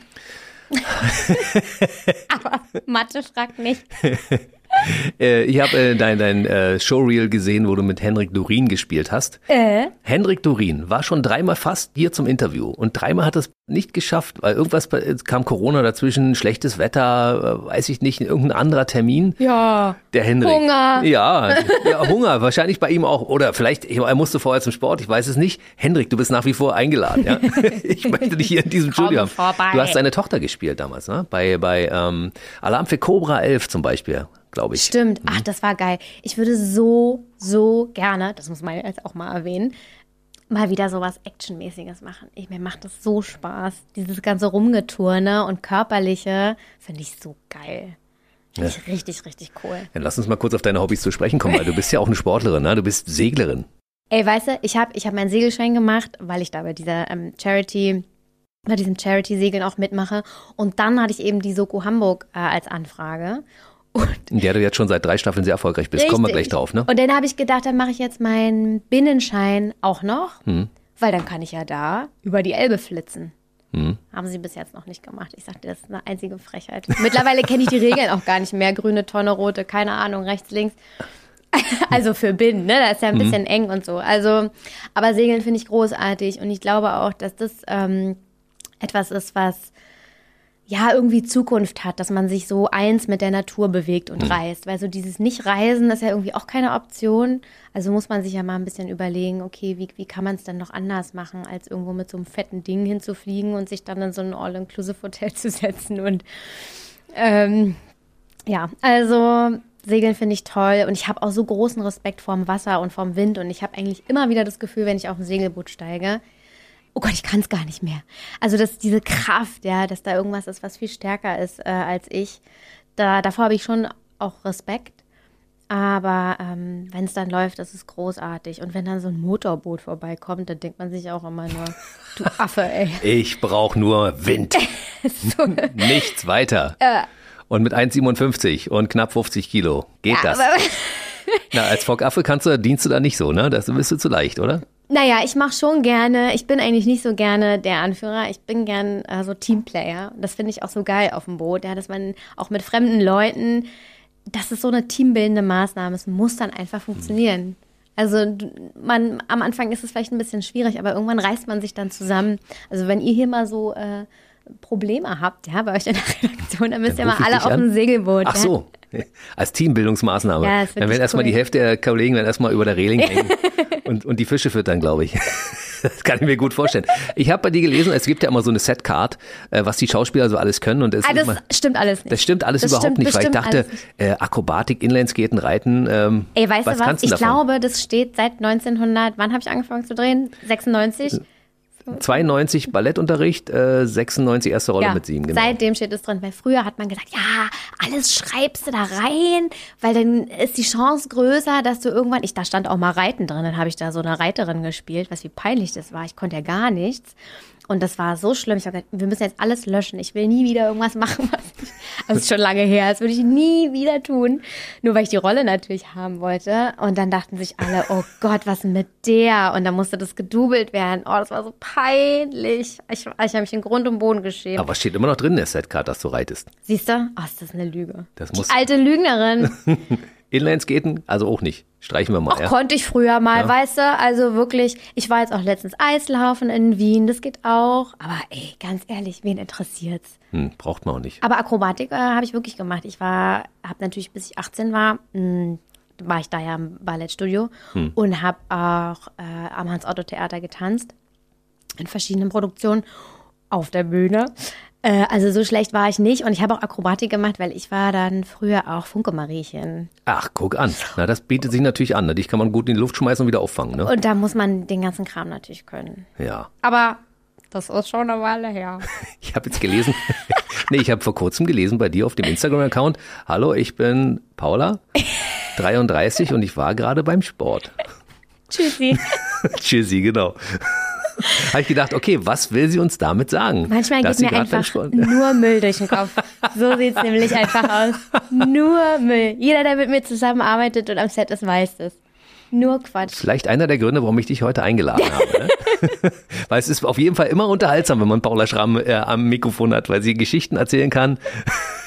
aber Mathe fragt nicht. Äh, ich habe äh, dein, dein äh, Showreel gesehen, wo du mit Henrik Dorin gespielt hast. Äh? Henrik Dorin war schon dreimal fast hier zum Interview und dreimal hat es nicht geschafft, weil irgendwas kam Corona dazwischen, schlechtes Wetter, äh, weiß ich nicht, irgendein anderer Termin. Ja. Der Henrik. Hunger. Ja, ja, Hunger, wahrscheinlich bei ihm auch. Oder vielleicht, er musste vorher zum Sport, ich weiß es nicht. Henrik, du bist nach wie vor eingeladen. Ja? Ich möchte dich hier in diesem Studio haben. vorbei. Du hast deine Tochter gespielt damals, ne? Bei, bei ähm, Alarm für Cobra 11 zum Beispiel, glaube ich. Stimmt. Ach, das war geil. Ich würde so, so gerne, das muss man jetzt auch mal erwähnen, mal wieder sowas Actionmäßiges machen. Ich, mir macht das so Spaß. Dieses ganze Rumgeturne und Körperliche finde ich so geil. Finde ich richtig, richtig cool. Dann lass uns mal kurz auf deine Hobbys zu sprechen kommen, weil du bist ja auch eine Sportlerin, ne? Du bist Seglerin. Ey, weißt du, ich habe ich hab meinen Segelschein gemacht, weil ich da bei dieser ähm, Charity, bei diesem Charity-Segeln auch mitmache. Und dann hatte ich eben die Soko Hamburg äh, als Anfrage. Und in der du jetzt schon seit drei Staffeln sehr erfolgreich bist. Kommen wir gleich Richtig. drauf, ne? Und dann habe ich gedacht, dann mache ich jetzt meinen Binnenschein auch noch, Hm. weil dann kann ich ja da über die Elbe flitzen. Hm. Haben sie bis jetzt noch nicht gemacht. Ich sagte, das ist eine einzige Frechheit. Mittlerweile kenne ich die Regeln auch gar nicht mehr. Grüne Tonne, rote, keine Ahnung, rechts, links. Also für Binnen, ne? Da ist ja ein bisschen eng und so. Also, aber Segeln finde ich großartig und ich glaube auch, dass das ähm, etwas ist, was ja irgendwie Zukunft hat, dass man sich so eins mit der Natur bewegt und reist. Weil so dieses Nicht-Reisen ist ja irgendwie auch keine Option. Also muss man sich ja mal ein bisschen überlegen, okay, wie, wie kann man es denn noch anders machen, als irgendwo mit so einem fetten Ding hinzufliegen und sich dann in so ein All-Inclusive-Hotel zu setzen. Und ähm, ja, also Segeln finde ich toll und ich habe auch so großen Respekt vorm Wasser und vorm Wind und ich habe eigentlich immer wieder das Gefühl, wenn ich auf ein Segelboot steige, oh Gott, ich kann es gar nicht mehr. Also dass diese Kraft, ja, dass da irgendwas ist, was viel stärker ist äh, als ich, da, davor habe ich schon auch Respekt. Aber ähm, wenn es dann läuft, das ist großartig. Und wenn dann so ein Motorboot vorbeikommt, dann denkt man sich auch immer nur, du Affe, ey. Ich brauche nur Wind. Nichts weiter. Und mit 1,57 und knapp 50 Kilo geht das. Aber, Na, als Fockaffe kannst du, dienst du da nicht so, ne? Das bist du zu leicht, oder? Naja, ich mache schon gerne, ich bin eigentlich nicht so gerne der Anführer, ich bin gern äh, so Teamplayer. Das finde ich auch so geil auf dem Boot, ja, dass man auch mit fremden Leuten, das ist so eine teambildende Maßnahme, es muss dann einfach funktionieren. Also man, am Anfang ist es vielleicht ein bisschen schwierig, aber irgendwann reißt man sich dann zusammen. Also wenn ihr hier mal so äh, Probleme habt, ja, bei euch in der Redaktion, dann müsst Dann ihr mal alle auf an. ein Segelboot. Ach ja. so. Als Teambildungsmaßnahme. Ja, das dann werden erstmal cool. die Hälfte der Kollegen dann erstmal über der Reling hängen und, und die Fische füttern, glaube ich. Das kann ich mir gut vorstellen. Ich habe bei dir gelesen, es gibt ja immer so eine Setcard, äh, was die Schauspieler so alles können. Und es Ah, das immer, stimmt alles nicht. das stimmt alles Das überhaupt stimmt nicht, weil ich dachte, äh, Akrobatik, Inlineskaten, Reiten, ähm, Ey, weißt was du was? kannst du Ich davon? glaube, das steht seit 1900, wann habe ich angefangen zu drehen? 96? 92 Ballettunterricht, äh, 96 erste Rolle Ja, mit sieben, genau. seitdem steht es drin. Weil früher hat man gesagt, ja, alles schreibst du da rein, weil dann ist die Chance größer, dass du irgendwann, ich, da stand auch mal Reiten drin, dann habe ich da so eine Reiterin gespielt, was wie peinlich das war. Ich konnte ja gar nichts. Und das war so schlimm. Ich habe gesagt, wir müssen jetzt alles löschen. Ich will nie wieder irgendwas machen, was ich, das ist schon lange her, das würde ich nie wieder tun. Nur weil ich die Rolle natürlich haben wollte. Und dann dachten sich alle, oh Gott, was mit der? Und dann musste das gedoubelt werden. Oh, das war so peinlich. Ich, ich habe mich in Grund und Boden geschämt. Aber steht immer noch drin in der Setcard, dass du reitest. Siehst du? Oh, ist das eine Lüge. Das die muss- alte Lügnerin. Inlineskaten, also auch nicht. Streichen wir mal. Auch ja. konnte ich früher mal, weißt du? Also wirklich, ich war jetzt auch letztens Eislaufen in Wien, das geht auch. Aber ey, ganz ehrlich, wen interessiert's? Hm, braucht man auch nicht. Aber Akrobatik äh, habe ich wirklich gemacht. Ich war, habe natürlich, bis ich 18 war, mh, war ich da ja im Ballettstudio und habe auch äh, am Hans-Otto-Theater getanzt. In verschiedenen Produktionen auf der Bühne. Äh, also so schlecht war ich nicht. Und ich habe auch Akrobatik gemacht, weil ich war dann früher auch Funke-Mariechen. Ach, guck an. Na, das bietet sich natürlich an. Ne? Dich kann man gut in die Luft schmeißen und wieder auffangen. Ne? Und da muss man den ganzen Kram natürlich können. Ja. Aber das ist schon eine Weile her. Ich habe jetzt gelesen, nee, ich habe vor kurzem gelesen bei dir auf dem Instagram-Account, hallo, ich bin Paula, 33 und ich war gerade beim Sport. Tschüssi. Tschüssi, genau. habe ich gedacht, okay, was will sie uns damit sagen? Manchmal geht mir einfach nur Müll durch den Kopf. So sieht's nämlich einfach aus. Nur Müll. Jeder, der mit mir zusammenarbeitet und am Set ist, weiß das. Nur Quatsch. Vielleicht einer der Gründe, warum ich dich heute eingeladen habe. Ne? weil es ist auf jeden Fall immer unterhaltsam, wenn man Paula Schramm äh, am Mikrofon hat, weil sie Geschichten erzählen kann.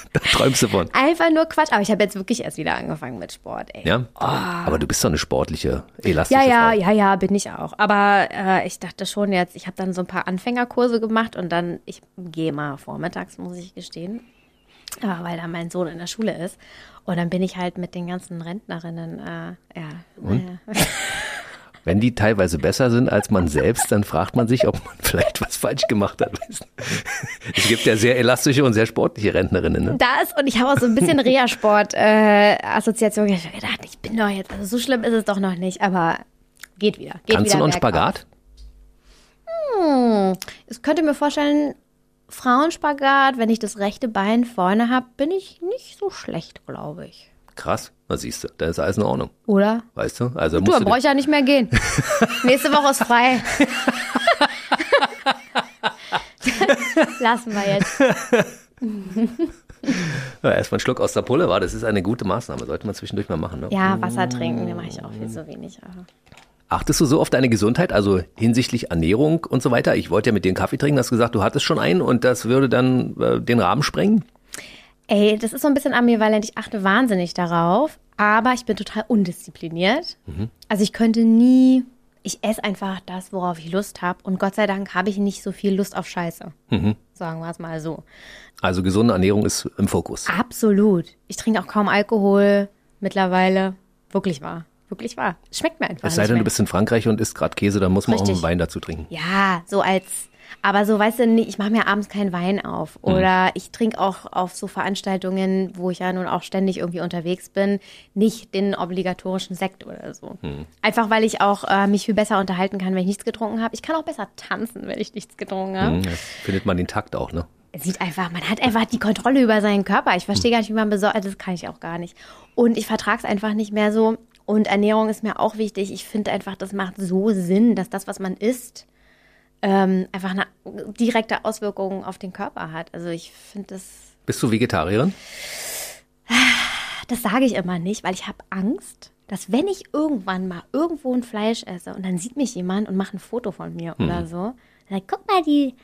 da träumst du von. Einfach nur Quatsch. Aber ich habe jetzt wirklich erst wieder angefangen mit Sport, ey. Ja? Aber du bist doch eine sportliche, elastische Ja, ja, Frau. ja, ja, bin ich auch. Aber äh, ich dachte schon jetzt, ich habe dann so ein paar Anfängerkurse gemacht und dann, ich gehe mal vormittags, muss ich gestehen, äh, weil da mein Sohn in der Schule ist. Und dann bin ich halt mit den ganzen Rentnerinnen, äh, ja. naja. Wenn die teilweise besser sind als man selbst, dann fragt man sich, ob man vielleicht was falsch gemacht hat. Es gibt ja sehr elastische und sehr sportliche Rentnerinnen. Ne? Das und ich habe auch so ein bisschen Reha-Sport-Assoziation. ich habe gedacht, ich bin doch jetzt, also so schlimm ist es doch noch nicht, aber geht wieder. Geht Kannst wieder bergauf. Spagat? Ich könnte mir vorstellen, Frauenspagat, wenn ich das rechte Bein vorne habe, bin ich nicht so schlecht, glaube ich. Krass, was siehst du, da ist alles in Ordnung. Oder? Weißt du? Also Du, dann brauche ich ja nicht mehr gehen. Nächste Woche ist frei. Lassen wir jetzt. ja, erstmal einen Schluck aus der Pulle, war das ist eine gute Maßnahme, sollte man zwischendurch mal machen. Ne? Ja, Wasser trinken, den mache ich auch viel zu wenig. Aber. Achtest du so auf deine Gesundheit, also hinsichtlich Ernährung und so weiter? Ich wollte ja mit dir einen Kaffee trinken, hast gesagt, du hattest schon einen und das würde dann äh, den Rahmen sprengen? Ey, das ist so ein bisschen ambivalent. Ich achte wahnsinnig darauf, aber ich bin total undiszipliniert. Also ich könnte nie, ich esse einfach das, worauf ich Lust habe. Und Gott sei Dank habe ich nicht so viel Lust auf Scheiße. Sagen wir es mal so. Also gesunde Ernährung ist im Fokus. Absolut. Ich trinke auch kaum Alkohol mittlerweile. Wirklich wahr. Wirklich wahr. Schmeckt mir einfach Es sei denn, du bist in Frankreich und isst gerade Käse, dann muss man auch Richtig. einen Wein dazu trinken. Ja, so als, aber so, weißt du, ich mache mir abends keinen Wein auf. Oder ich trinke auch auf so Veranstaltungen, wo ich ja nun auch ständig irgendwie unterwegs bin, nicht den obligatorischen Sekt oder so. Einfach weil ich auch äh, mich viel besser unterhalten kann, wenn ich nichts getrunken habe. Ich kann auch besser tanzen, wenn ich nichts getrunken habe. Hm, Das findet man den Takt auch, ne? Sieht einfach, man hat einfach die Kontrolle über seinen Körper. Ich verstehe gar nicht, wie man besorgt, also das kann ich auch gar nicht. Und ich vertrage es einfach nicht mehr so. Und Ernährung ist mir auch wichtig. Ich finde einfach, das macht so Sinn, dass das, was man isst, ähm, einfach eine direkte Auswirkung auf den Körper hat. Also ich finde das, Bist du Vegetarierin? das sage ich immer nicht, weil ich habe Angst, dass wenn ich irgendwann mal irgendwo ein Fleisch esse und dann sieht mich jemand und macht ein Foto von mir oder Hm. so, dann sagt, guck mal, die,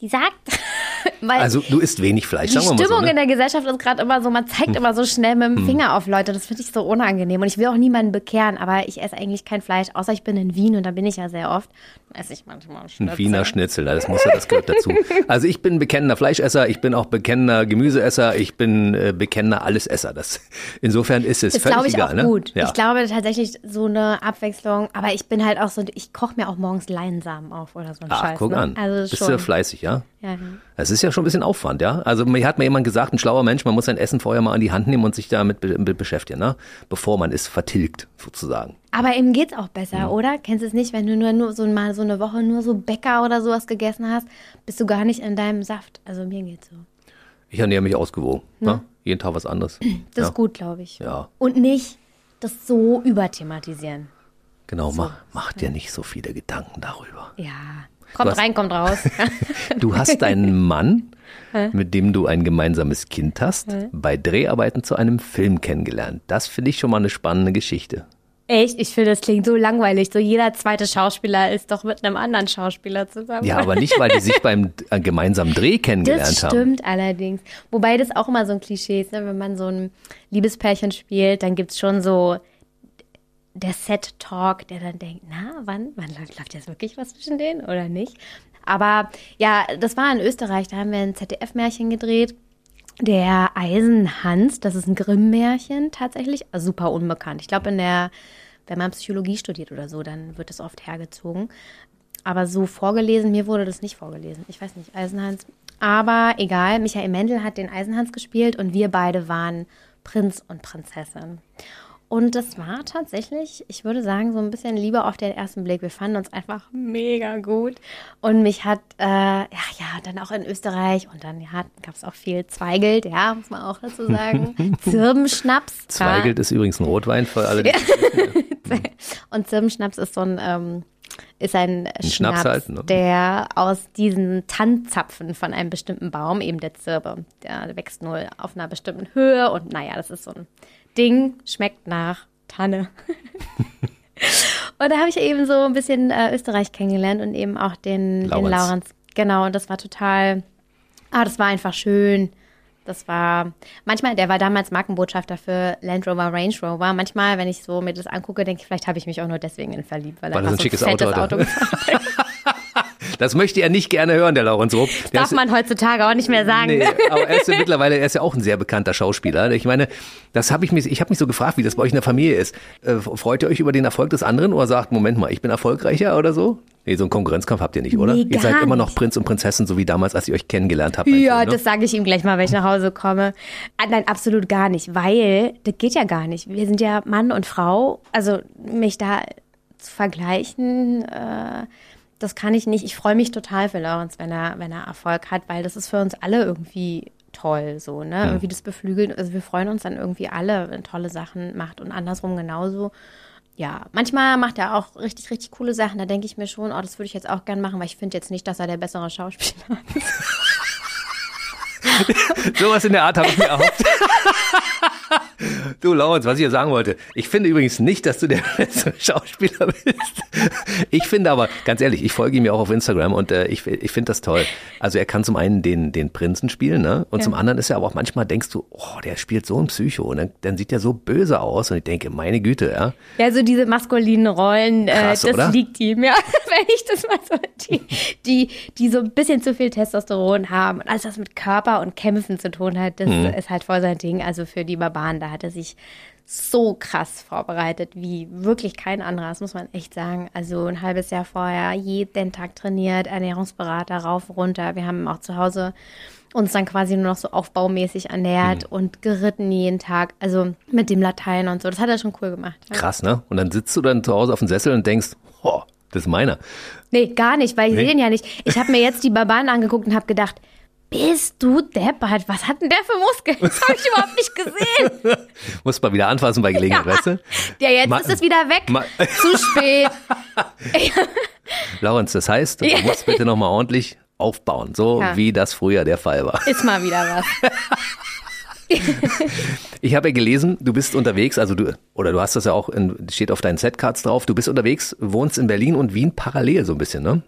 die sagt, Also du isst wenig Fleisch, Die sagen wir mal Stimmung so. Ne? Hm. in der Gesellschaft ist gerade immer so, man zeigt immer so schnell mit dem Finger auf Leute. Das finde ich so unangenehm. Und ich will auch niemanden bekehren, aber ich esse eigentlich kein Fleisch, außer ich bin in Wien und da bin ich ja sehr oft. Dann esse ich manchmal Ein Schnitzel. Wiener Schnitzel, das muss ja, das gehört dazu. Also ich bin bekennender Fleischesser, ich bin auch bekennender Gemüseesser, ich bin äh, bekennender Allesesser. Das, insofern ist es Das völlig glaube ich egal. auch ne? gut. Ja. Ich glaube tatsächlich so eine Abwechslung, aber ich bin halt auch so, ich koche mir auch morgens Leinsamen auf oder so ein Ach, Scheiß. guck ne? an. Also Bist schon. du fleißig, ja? Ja, ja. Das ist ja schon ein bisschen Aufwand, ja. Also mir hat mir jemand gesagt, ein schlauer Mensch, man muss sein Essen vorher mal an die Hand nehmen und sich damit be be beschäftigen, ne? bevor man es vertilgt, sozusagen. Aber ihm geht's auch besser, Mhm. oder? Kennst du es nicht, wenn du nur, nur so mal so eine Woche nur so Bäcker oder sowas gegessen hast, bist du gar nicht in deinem Saft. Also mir geht's so. Ich ernähre mich ausgewogen. Ne? Jeden Tag was anderes. Das ja. ist gut, glaube ich. Ja. Und nicht das so überthematisieren. Genau, mach, mach dir nicht so viele Gedanken darüber. Ja. Kommt hast- rein, kommt raus. Du hast deinen Mann, mit dem du ein gemeinsames Kind hast, bei Dreharbeiten zu einem Film kennengelernt. Das finde ich schon mal eine spannende Geschichte. Echt? Ich finde, das klingt so langweilig. So jeder zweite Schauspieler ist doch mit einem anderen Schauspieler zusammen. Ja, aber nicht, weil die sich beim äh, gemeinsamen Dreh kennengelernt Das haben. stimmt allerdings. Wobei das auch immer so ein Klischee ist, ne? wenn man so ein Liebespärchen spielt, dann gibt's schon so der Set-Talk, der dann denkt, na, wann, wann läuft, jetzt wirklich was zwischen denen oder nicht? Aber ja, das war in Österreich, da haben wir ein ZDF-Märchen gedreht. Der Eisenhans, das ist ein Grimm-Märchen tatsächlich, also super unbekannt. Ich glaube, in der, wenn man Psychologie studiert oder so, dann wird das oft hergezogen. Aber so vorgelesen, mir wurde das nicht vorgelesen. Ich weiß nicht, Eisenhans. Aber egal, Michael Mendel hat den Eisenhans gespielt und wir beide waren Prinz und Prinzessin. Und das war tatsächlich, ich würde sagen, so ein bisschen Liebe auf den ersten Blick. Wir fanden uns einfach mega gut. Und mich hat, äh, ja, ja, dann auch in Österreich und dann ja, gab es auch viel Zweigelt, ja, muss man auch dazu sagen. Zirbenschnaps. Zweigelt ist übrigens ein Rotwein für alle, die Und Zirbenschnaps ist so ein ähm, ist ein, Ein Schnaps Schnaps, halt, ne? der aus diesen Tannzapfen von einem bestimmten Baum, eben der Zirbe, der wächst nur auf einer bestimmten Höhe und naja, das ist so ein Ding, schmeckt nach Tanne. und da habe ich eben so ein bisschen äh, Österreich kennengelernt und eben auch den Laurenz. den Laurenz. Genau, und das war total, ah, das war einfach schön. Das war, manchmal, der war damals Markenbotschafter für Land Rover, Range Rover. Manchmal, wenn ich so mir das angucke, denke ich, vielleicht habe ich mich auch nur deswegen in verliebt, weil, Weil er so ein schickes Auto hatte. gefahren ist. Das möchte er nicht gerne hören, der Laurens Rupp. Der Darf ist- man heutzutage auch nicht mehr sagen. Nee, aber er ist ja mittlerweile, er ist ja auch ein sehr bekannter Schauspieler. Ich meine, das habe ich mich, ich habe mich so gefragt, wie das bei euch in der Familie ist. Äh, freut ihr euch über den Erfolg des anderen oder sagt, Moment mal, ich bin erfolgreicher oder so? Nee, so einen Konkurrenzkampf habt ihr nicht, oder? Nee, ihr seid immer noch. Prinz und Prinzessin, so wie damals, als ihr euch kennengelernt habt. Ja, du, ne? das sage ich ihm gleich mal, wenn ich nach Hause komme. Ah, Nein, absolut gar nicht, weil das geht ja gar nicht. Wir sind ja Mann und Frau. Also mich da zu vergleichen, äh, das kann ich nicht. Ich freue mich total für Lorenz, wenn er, wenn er Erfolg hat, weil das ist für uns alle irgendwie toll, so, ne? Irgendwie das beflügelt. Also wir freuen uns dann irgendwie alle, wenn er tolle Sachen macht und andersrum genauso. Ja, manchmal macht er auch richtig, richtig coole Sachen. Da denke ich mir schon, oh, das würde ich jetzt auch gern machen, weil ich finde jetzt nicht, dass er der bessere Schauspieler ist. Sowas in der Art habe ich mir erhofft. Du, Laurens, was ich hier sagen wollte. Ich finde übrigens nicht, dass du der bessere Schauspieler bist. Ich finde aber, ganz ehrlich, ich folge ihm ja auch auf Instagram und äh, ich, ich finde das toll. Also er kann zum einen den, den Prinzen spielen, ne? Und Ja. zum anderen ist er aber auch manchmal denkst du, oh, der spielt so ein Psycho. Und dann, dann sieht er so böse aus. Und ich denke, meine Güte, ja. Ja, so diese maskulinen Rollen, äh, Krass, das oder? liegt ihm, ja. Wenn ich das mal so, die, die, die so ein bisschen zu viel Testosteron haben und alles, was mit Körper und Kämpfen zu tun hat, das Mhm. ist halt voll sein Ding. Also für die Barbaren, da hat er sich so krass vorbereitet, wie wirklich kein anderer, das muss man echt sagen. Also ein halbes Jahr vorher jeden Tag trainiert, Ernährungsberater rauf, runter. Wir haben auch zu Hause uns dann quasi nur noch so aufbaumäßig ernährt Mhm. und geritten jeden Tag. Also mit dem Latein und so. Das hat er schon cool gemacht. Ja. Krass, ne? Und dann sitzt du dann zu Hause auf dem Sessel und denkst, oh, das ist meiner. Nee, gar nicht, weil ich Nee? sehe ihn ja nicht. Ich habe mir jetzt die Barbaren angeguckt und habe gedacht, bist du deppert? Was hat denn der für Muskeln? Das habe ich überhaupt nicht gesehen. Muss mal wieder anfassen bei Gelegenheit, weißt du? Ja, jetzt Ma- ist es wieder weg. Ma- Zu spät. Laurens, das heißt, du Ja. musst bitte nochmal ordentlich aufbauen, so Ja. wie das früher der Fall war. Ist mal wieder was. Ich habe ja gelesen, du bist unterwegs, also du, oder du hast das ja auch, in, steht auf deinen Setcards drauf, du bist unterwegs, wohnst in Berlin und Wien parallel so ein bisschen, ne?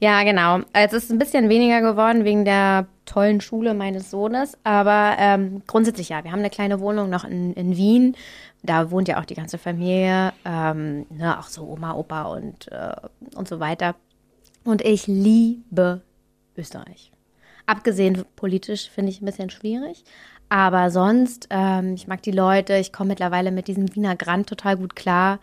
Ja, genau. Es ist ein bisschen weniger geworden wegen der tollen Schule meines Sohnes. Aber ähm, grundsätzlich ja, wir haben eine kleine Wohnung noch in, in Wien. Da wohnt ja auch die ganze Familie, ähm, ne, auch so Oma, Opa und, äh, und so weiter. Und ich liebe Österreich. Abgesehen politisch finde ich ein bisschen schwierig. Aber sonst, ähm, ich mag die Leute. Ich komme mittlerweile mit diesem Wiener Grand total gut klar.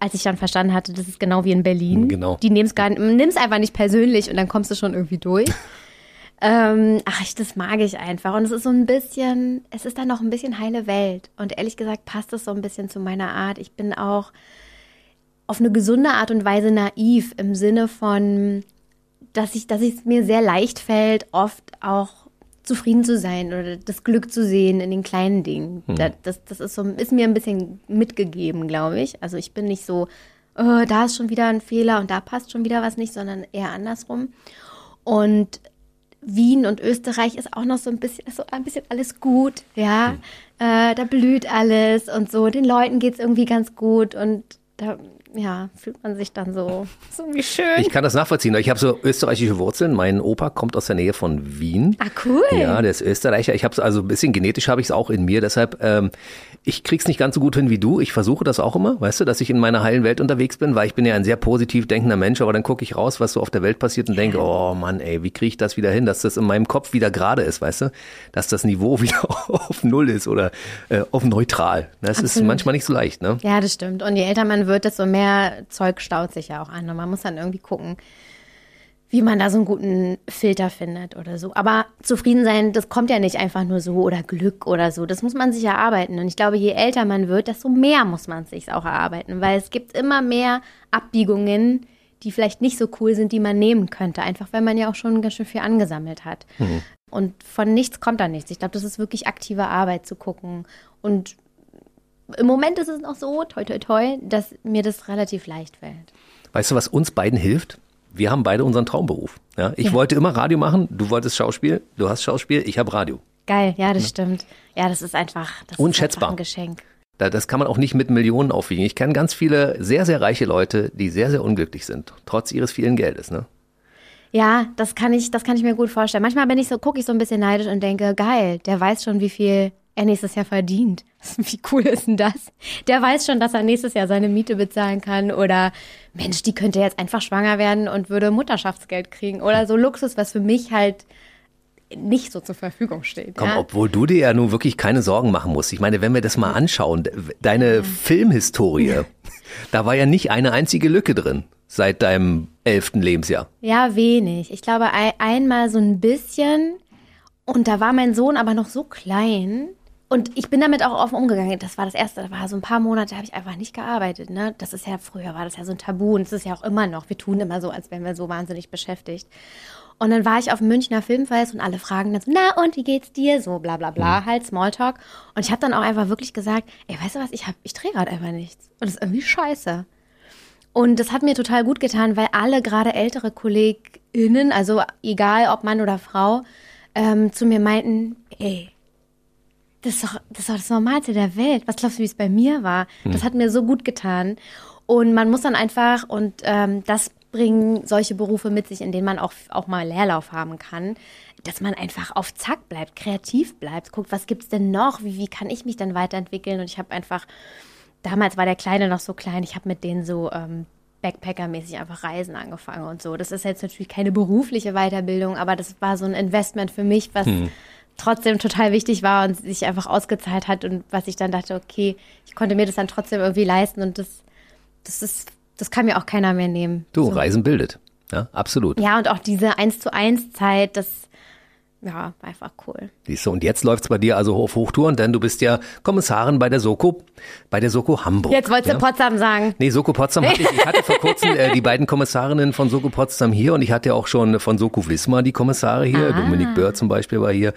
Als ich dann verstanden hatte, das ist genau wie in Berlin. Genau. Die nehmen es gar nicht, nimm's einfach nicht persönlich und dann kommst du schon irgendwie durch. ähm, ach, ich, das mag ich einfach. Und es ist so ein bisschen, es ist dann noch ein bisschen heile Welt. Und ehrlich gesagt passt es so ein bisschen zu meiner Art. Ich bin auch auf eine gesunde Art und Weise naiv im Sinne von, dass ich, dass es mir sehr leicht fällt, oft auch zufrieden zu sein oder das Glück zu sehen in den kleinen Dingen. Da, das, das ist so, ist mir ein bisschen mitgegeben, glaube ich. Also ich bin nicht so, oh, da ist schon wieder ein Fehler und da passt schon wieder was nicht, sondern eher andersrum. Und Wien und Österreich ist auch noch so ein bisschen, so ein bisschen alles gut, ja. Äh, da blüht alles und so. Den Leuten geht's irgendwie ganz gut und da, ja, fühlt man sich dann so, so wie schön. Ich kann das nachvollziehen. Ich habe so österreichische Wurzeln. Mein Opa kommt aus der Nähe von Wien. ah, cool. Ja, der ist Österreicher. Ich habe also ein bisschen genetisch habe ich es auch in mir. Deshalb, ähm, ich krieg's nicht ganz so gut hin wie du. Ich versuche das auch immer, weißt du, dass ich in meiner heilen Welt unterwegs bin, weil ich bin ja ein sehr positiv denkender Mensch. Aber dann gucke ich raus, was so auf der Welt passiert und denke, oh Mann, ey, wie kriege ich das wieder hin, dass das in meinem Kopf wieder gerade ist, weißt du, dass das Niveau wieder auf null ist oder äh, auf neutral. Das ist Absolut. manchmal nicht so leicht, ne? Ja, das stimmt. Und je älter man wird, desto mehr Zeug staut sich ja auch an. Und man muss dann irgendwie gucken, wie man da so einen guten Filter findet oder so. Aber zufrieden sein, das kommt ja nicht einfach nur so oder Glück oder so. Das muss man sich erarbeiten. Und ich glaube, je älter man wird, desto mehr muss man sich auch erarbeiten, weil es gibt immer mehr Abbiegungen, die vielleicht nicht so cool sind, die man nehmen könnte. Einfach weil man ja auch schon ganz schön viel angesammelt hat. Und von nichts kommt da nichts. Ich glaube, das ist wirklich aktive Arbeit zu gucken. Und im Moment ist es noch so, toi toi toi, dass mir das relativ leicht fällt. Weißt du, was uns beiden hilft? Wir haben beide unseren Traumberuf. Ja, ich Ja. wollte immer Radio machen, du wolltest Schauspiel, du hast Schauspiel, ich habe Radio. Geil, ja, das stimmt. Ja, das ist einfach, das Unschätzbar. ist einfach ein Geschenk. Da- Das kann man auch nicht mit Millionen aufwiegen. Ich kenne ganz viele sehr, sehr reiche Leute, die sehr, sehr unglücklich sind, trotz ihres vielen Geldes. Ne? Ja, das kann ich, das kann ich mir gut vorstellen. Manchmal bin ich so, gucke ich so ein bisschen neidisch und denke, geil, der weiß schon, wie viel er nächstes Jahr verdient. Wie cool ist denn das? Der weiß schon, dass er nächstes Jahr seine Miete bezahlen kann oder Mensch, die könnte jetzt einfach schwanger werden und würde Mutterschaftsgeld kriegen oder so Luxus, was für mich halt nicht so zur Verfügung steht. Komm, ja? obwohl du dir ja nun wirklich keine Sorgen machen musst. Ich meine, wenn wir das mal anschauen, deine Filmhistorie, da war ja nicht eine einzige Lücke drin seit deinem elften Lebensjahr. Ja, wenig. Ich glaube ein, einmal so ein bisschen. Und da war mein Sohn aber noch so klein. Und ich bin damit auch offen umgegangen. Das war das erste. Da war so ein paar Monate, habe ich einfach nicht gearbeitet. Ne? Das ist ja früher war das ja so ein Tabu und es ist ja auch immer noch. Wir tun immer so, als wären wir so wahnsinnig beschäftigt. Und dann war ich auf dem Münchner Filmfest und alle fragen dann so, na und wie geht's dir? So bla bla bla, halt Smalltalk. Und ich habe dann auch einfach wirklich gesagt, ey, weißt du was, ich hab, ich drehe gerade einfach nichts. Und das ist irgendwie scheiße. Und das hat mir total gut getan, weil alle gerade ältere KollegInnen, also egal ob Mann oder Frau, ähm, zu mir meinten, ey, das ist, doch, das ist doch das Normalste der Welt. Was glaubst du, wie es bei mir war? Das hat mir so gut getan. Und man muss dann einfach, und ähm, das bringen solche Berufe mit sich, in denen man auch, auch mal Leerlauf haben kann, dass man einfach auf Zack bleibt, kreativ bleibt, guckt, was gibt's denn noch, wie, wie kann ich mich dann weiterentwickeln? Und ich habe einfach, damals war der Kleine noch so klein, ich habe mit denen so ähm, Backpacker-mäßig einfach Reisen angefangen und so. Das ist jetzt natürlich keine berufliche Weiterbildung, aber das war so ein Investment für mich, was trotzdem total wichtig war und sich einfach ausgezahlt hat und was ich dann dachte, okay, ich konnte mir das dann trotzdem irgendwie leisten und das, das ist, das kann mir auch keiner mehr nehmen. Du, so. Reisen bildet. Ja, absolut. Ja, und auch diese eins zu eins Zeit, das ja, einfach cool. Siehst du, und jetzt läuft's bei dir also auf Hochtouren, denn du bist ja Kommissarin bei der Soko, bei der Soko Hamburg. Jetzt wolltest ja? du Potsdam sagen. Nee, Soko Potsdam hatte ich. Ich hatte vor kurzem äh, die beiden Kommissarinnen von Soko Potsdam hier und ich hatte auch schon von Soko Wismar die Kommissare hier. Ah. Dominik Böhr zum Beispiel war hier.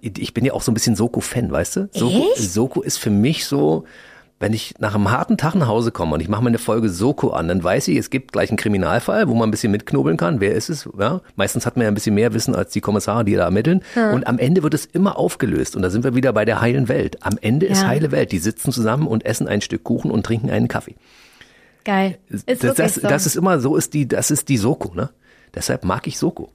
Ich bin ja auch so ein bisschen Soko-Fan, weißt du? Soko? Soko ist für mich so, wenn ich nach einem harten Tag nach Hause komme und ich mache mir eine Folge Soko an, dann weiß ich, es gibt gleich einen Kriminalfall, wo man ein bisschen mitknobeln kann. Wer ist es? Ja, meistens hat man ja ein bisschen mehr Wissen als die Kommissare, die da ermitteln. Und am Ende wird es immer aufgelöst. Und da sind wir wieder bei der heilen Welt. Am Ende ist Ja. heile Welt. Die sitzen zusammen und essen ein Stück Kuchen und trinken einen Kaffee. Geil. Ist das, das, so. das ist immer so, ist die, das ist die Soko, ne? Deshalb mag ich Soko.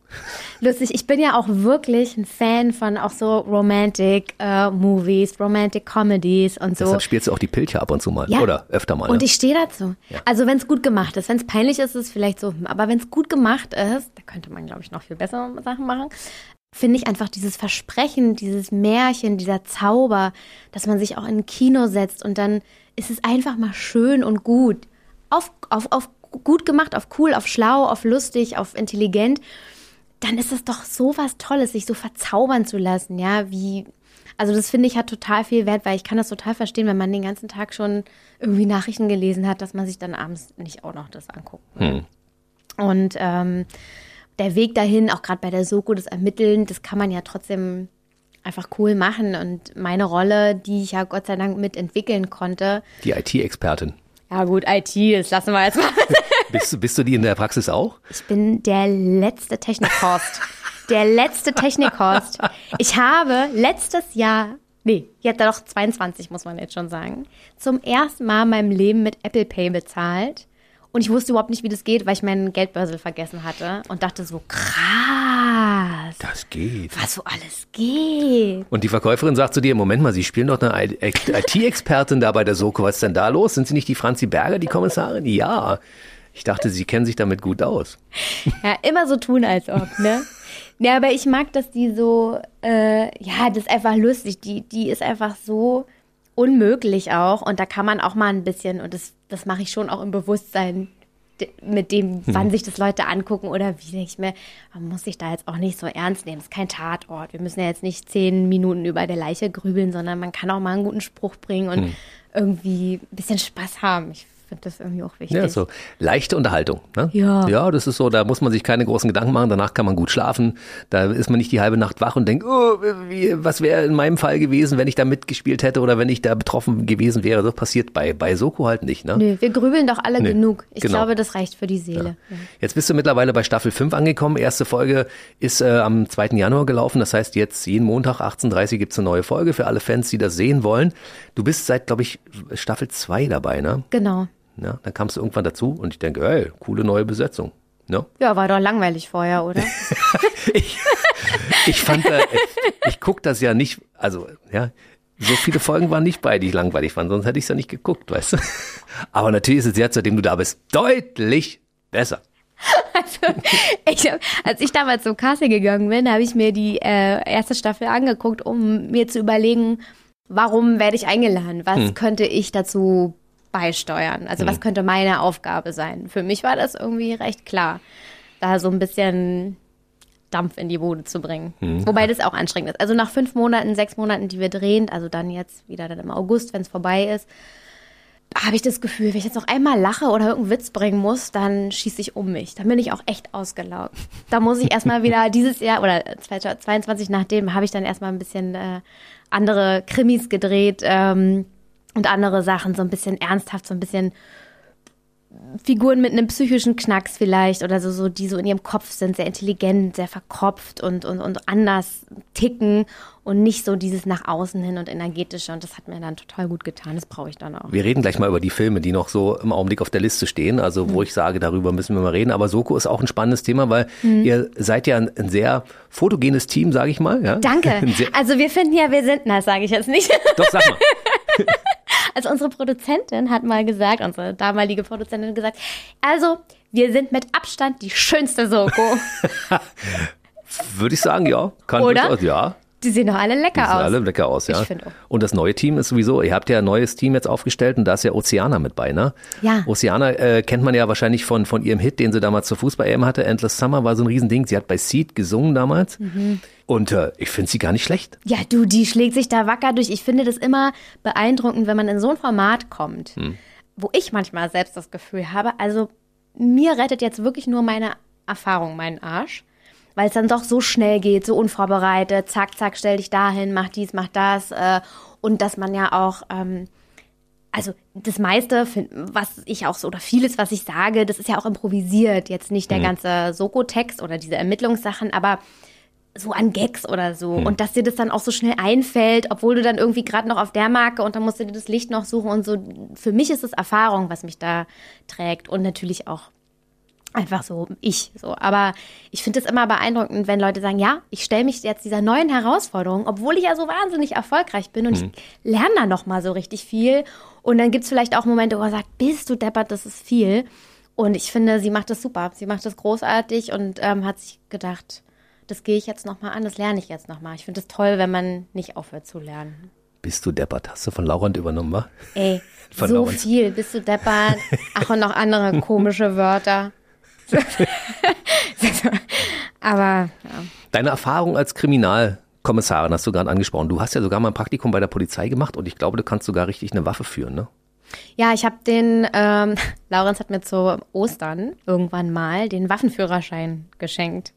Lustig, ich bin ja auch wirklich ein Fan von auch so Romantic äh, Movies, Romantic Comedies und so. Deshalb spielst du auch die Pilche ab und zu mal. Ja. Oder öfter mal. Und ne? ich stehe dazu. Also wenn es gut gemacht ist. Wenn es peinlich ist, ist es vielleicht so. Aber wenn es gut gemacht ist, da könnte man, glaube ich, noch viel bessere Sachen machen. Finde ich einfach dieses Versprechen, dieses Märchen, dieser Zauber, dass man sich auch in ein Kino setzt und dann ist es einfach mal schön und gut. Auf, auf, auf gut gemacht, auf cool, auf schlau, auf lustig, auf intelligent. Dann ist es doch so was Tolles, sich so verzaubern zu lassen, ja, wie, also das finde ich hat total viel Wert, weil ich kann das total verstehen, wenn man den ganzen Tag schon irgendwie Nachrichten gelesen hat, dass man sich dann abends nicht auch noch das anguckt. Und ähm, der Weg dahin, auch gerade bei der Soko, das Ermitteln, das kann man ja trotzdem einfach cool machen. Und meine Rolle, die ich ja Gott sei Dank mitentwickeln konnte, Die IT-Expertin. Ja gut, IT, das lassen wir jetzt mal. Bist, du- bist du die in der Praxis auch? Ich bin der letzte Technikhorst. Der letzte Technikhorst. Ich habe letztes Jahr, nee, jetzt doch 22, muss man jetzt schon sagen, zum ersten Mal in meinem Leben mit Apple Pay bezahlt. Und ich wusste überhaupt nicht, wie das geht, weil ich meinen Geldbörsel vergessen hatte und dachte so, krass, Das geht. was so alles geht. Und die Verkäuferin sagt zu dir, Moment mal, Sie spielen doch eine IT-Expertin da bei der Soko. Was ist denn da los? Sind Sie nicht die Franzi Berger, die Kommissarin? Ja. Ich dachte, Sie kennen sich damit gut aus. Ja, immer so tun, als ob, ne? Ja, aber ich mag, dass die so, äh, ja, das ist einfach lustig. Die, die ist einfach so unmöglich auch. Und da kann man auch mal ein bisschen, und das, das mache ich schon auch im Bewusstsein, mit dem, wann sich das Leute angucken oder wie denke ich mir, man muss sich da jetzt auch nicht so ernst nehmen. Es ist kein Tatort. Wir müssen ja jetzt nicht zehn Minuten über der Leiche grübeln, sondern man kann auch mal einen guten Spruch bringen und irgendwie ein bisschen Spaß haben. Ich finde das irgendwie auch wichtig. Ja, so leichte Unterhaltung. Ne? Ja. Ja, das ist so, da muss man sich keine großen Gedanken machen, danach kann man gut schlafen. Da ist man nicht die halbe Nacht wach und denkt, oh, wie, was wäre in meinem Fall gewesen, wenn ich da mitgespielt hätte oder wenn ich da betroffen gewesen wäre. Das passiert bei, bei Soko halt nicht. Ne? Nö, wir grübeln doch alle Nee, genug. Ich genau. glaube, das reicht für die Seele. Ja. Jetzt bist du mittlerweile bei Staffel 5 angekommen. Erste Folge ist äh, am 2. Januar gelaufen. Das heißt, jetzt jeden Montag 18.30 Uhr gibt's eine neue Folge für alle Fans, die das sehen wollen. Du bist seit, glaube ich, Staffel 2 dabei, ne? Genau. Ja, dann kamst du irgendwann dazu und ich denke, hey, coole neue Besetzung. Ne? Ja, war doch langweilig vorher, oder? Ich, ich fand, äh, ich guck das ja nicht, also ja, so viele Folgen waren nicht bei, die ich langweilig fand, sonst hätte ich es ja nicht geguckt, weißt du. Aber natürlich ist es jetzt, seitdem du da bist, deutlich besser. Ich hab, als ich damals zum Casting gegangen bin, habe ich mir die äh, erste Staffel angeguckt, um mir zu überlegen, warum werde ich eingeladen? Was Hm. könnte ich dazu beisteuern? Also was könnte meine Aufgabe sein? Für mich war das irgendwie recht klar, da so ein bisschen Dampf in die Bude zu bringen. Hm. Wobei das auch anstrengend ist. Also nach fünf Monaten, sechs Monaten, die wir drehen, also dann jetzt wieder dann im August, wenn es vorbei ist, habe ich das Gefühl, wenn ich jetzt noch einmal lache oder irgendeinen Witz bringen muss, dann schieße ich um mich. Dann bin ich auch echt ausgelaugt. Da muss ich erstmal wieder dieses Jahr oder 2022 nachdem habe ich dann erstmal ein bisschen äh, andere Krimis gedreht ähm, und andere Sachen, so ein bisschen ernsthaft, so ein bisschen Figuren mit einem psychischen Knacks vielleicht oder so, so, die so in ihrem Kopf sind, sehr intelligent, sehr verkopft und, und, und anders ticken und nicht so dieses nach außen hin und energetische. Und das hat mir dann total gut getan. Das brauche ich dann auch. Wir reden gleich mal über die Filme, die noch so im Augenblick auf der Liste stehen, also wo ich sage, darüber müssen wir mal reden. Aber Soko ist auch ein spannendes Thema, weil ihr seid ja ein, ein sehr fotogenes Team, sage ich mal. Ja? Danke. Also wir finden ja, wir sind, na, sage ich jetzt nicht. doch, sag mal. Also unsere Produzentin hat mal gesagt, unsere damalige Produzentin hat gesagt, also wir sind mit Abstand die schönste Soko. Würde ich sagen, ja. Kann Oder? durchaus, ja. Die sehen doch alle Die lecker sehen aus. alle lecker aus, ja. Ich auch. Und das neue Team ist sowieso, ihr habt ja ein neues Team jetzt aufgestellt und da ist ja Oceana mit bei, ne? Ja. Oceana äh, kennt man ja wahrscheinlich von, von ihrem Hit, den sie damals zur Fußball-EM hatte. Endless Summer war so ein Riesending. Sie hat bei Seed gesungen damals. Mhm. Und äh, ich finde sie gar nicht schlecht. Ja, du, die schlägt sich da wacker durch. Ich finde das immer beeindruckend, wenn man in so ein Format kommt, wo ich manchmal selbst das Gefühl habe, also mir rettet jetzt wirklich nur meine Erfahrung meinen Arsch, weil es dann doch so schnell geht, so unvorbereitet, zack, zack, stell dich dahin, mach dies, mach das äh, und dass man ja auch ähm, also das meiste, was ich auch so, oder vieles, was ich sage, das ist ja auch improvisiert. Jetzt nicht der ganze Soko-Text oder diese Ermittlungssachen, aber so an Gags oder so. Und dass dir das dann auch so schnell einfällt, obwohl du dann irgendwie gerade noch auf der Marke und dann musst du dir das Licht noch suchen und so. Für mich ist es Erfahrung, was mich da trägt. Und natürlich auch einfach so ich so. Aber ich finde es immer beeindruckend, wenn Leute sagen, ja, ich stelle mich jetzt dieser neuen Herausforderung, obwohl ich ja so wahnsinnig erfolgreich bin und ich lerne da noch mal so richtig viel. Und dann gibt es vielleicht auch Momente, wo man sagt, bist du deppert, das ist viel. Und ich finde, sie macht das super. Sie macht das großartig und ähm, hat sich gedacht, das gehe ich jetzt noch mal an, das lerne ich jetzt noch mal. Ich finde es toll, wenn man nicht aufhört zu lernen. Bist du deppert? Hast du von Laurent übernommen, wa? Ey, Von so Lawrence. viel. Bist du deppert? Ach, und noch andere komische Wörter. Aber ja. Deine Erfahrung als Kriminalkommissarin hast du gerade angesprochen. Du hast ja sogar mal ein Praktikum bei der Polizei gemacht und ich glaube, du kannst sogar richtig eine Waffe führen, ne? Ja, ich habe den, ähm, Laurenz hat mir zu Ostern irgendwann mal den Waffenführerschein geschenkt.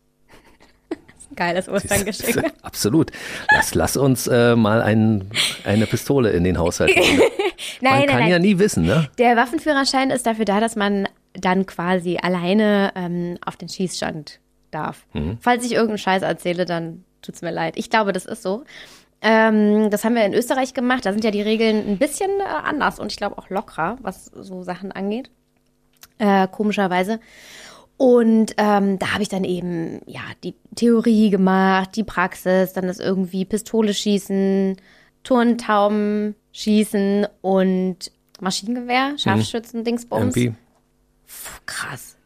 Geiles Osterngeschenk. Absolut. Lass, lass uns äh, mal ein, eine Pistole in den Haushalt holen. Man Nein, kann nein, ja nein. nie wissen, ne? Der Waffenführerschein ist dafür da, dass man dann quasi alleine ähm, auf den Schießstand darf. Falls ich irgendeinen Scheiß erzähle, dann tut's mir leid. Ich glaube, das ist so. Ähm, das haben wir in Österreich gemacht. Da sind ja die Regeln ein bisschen äh, anders und ich glaube auch lockerer, was so Sachen angeht. Äh, komischerweise. Und ähm, da habe ich dann eben ja die Theorie gemacht, die Praxis, dann das irgendwie Pistole schießen, Turntauben schießen und Maschinengewehr, Scharfschützen, Dingsbums. Irgendwie. Krass.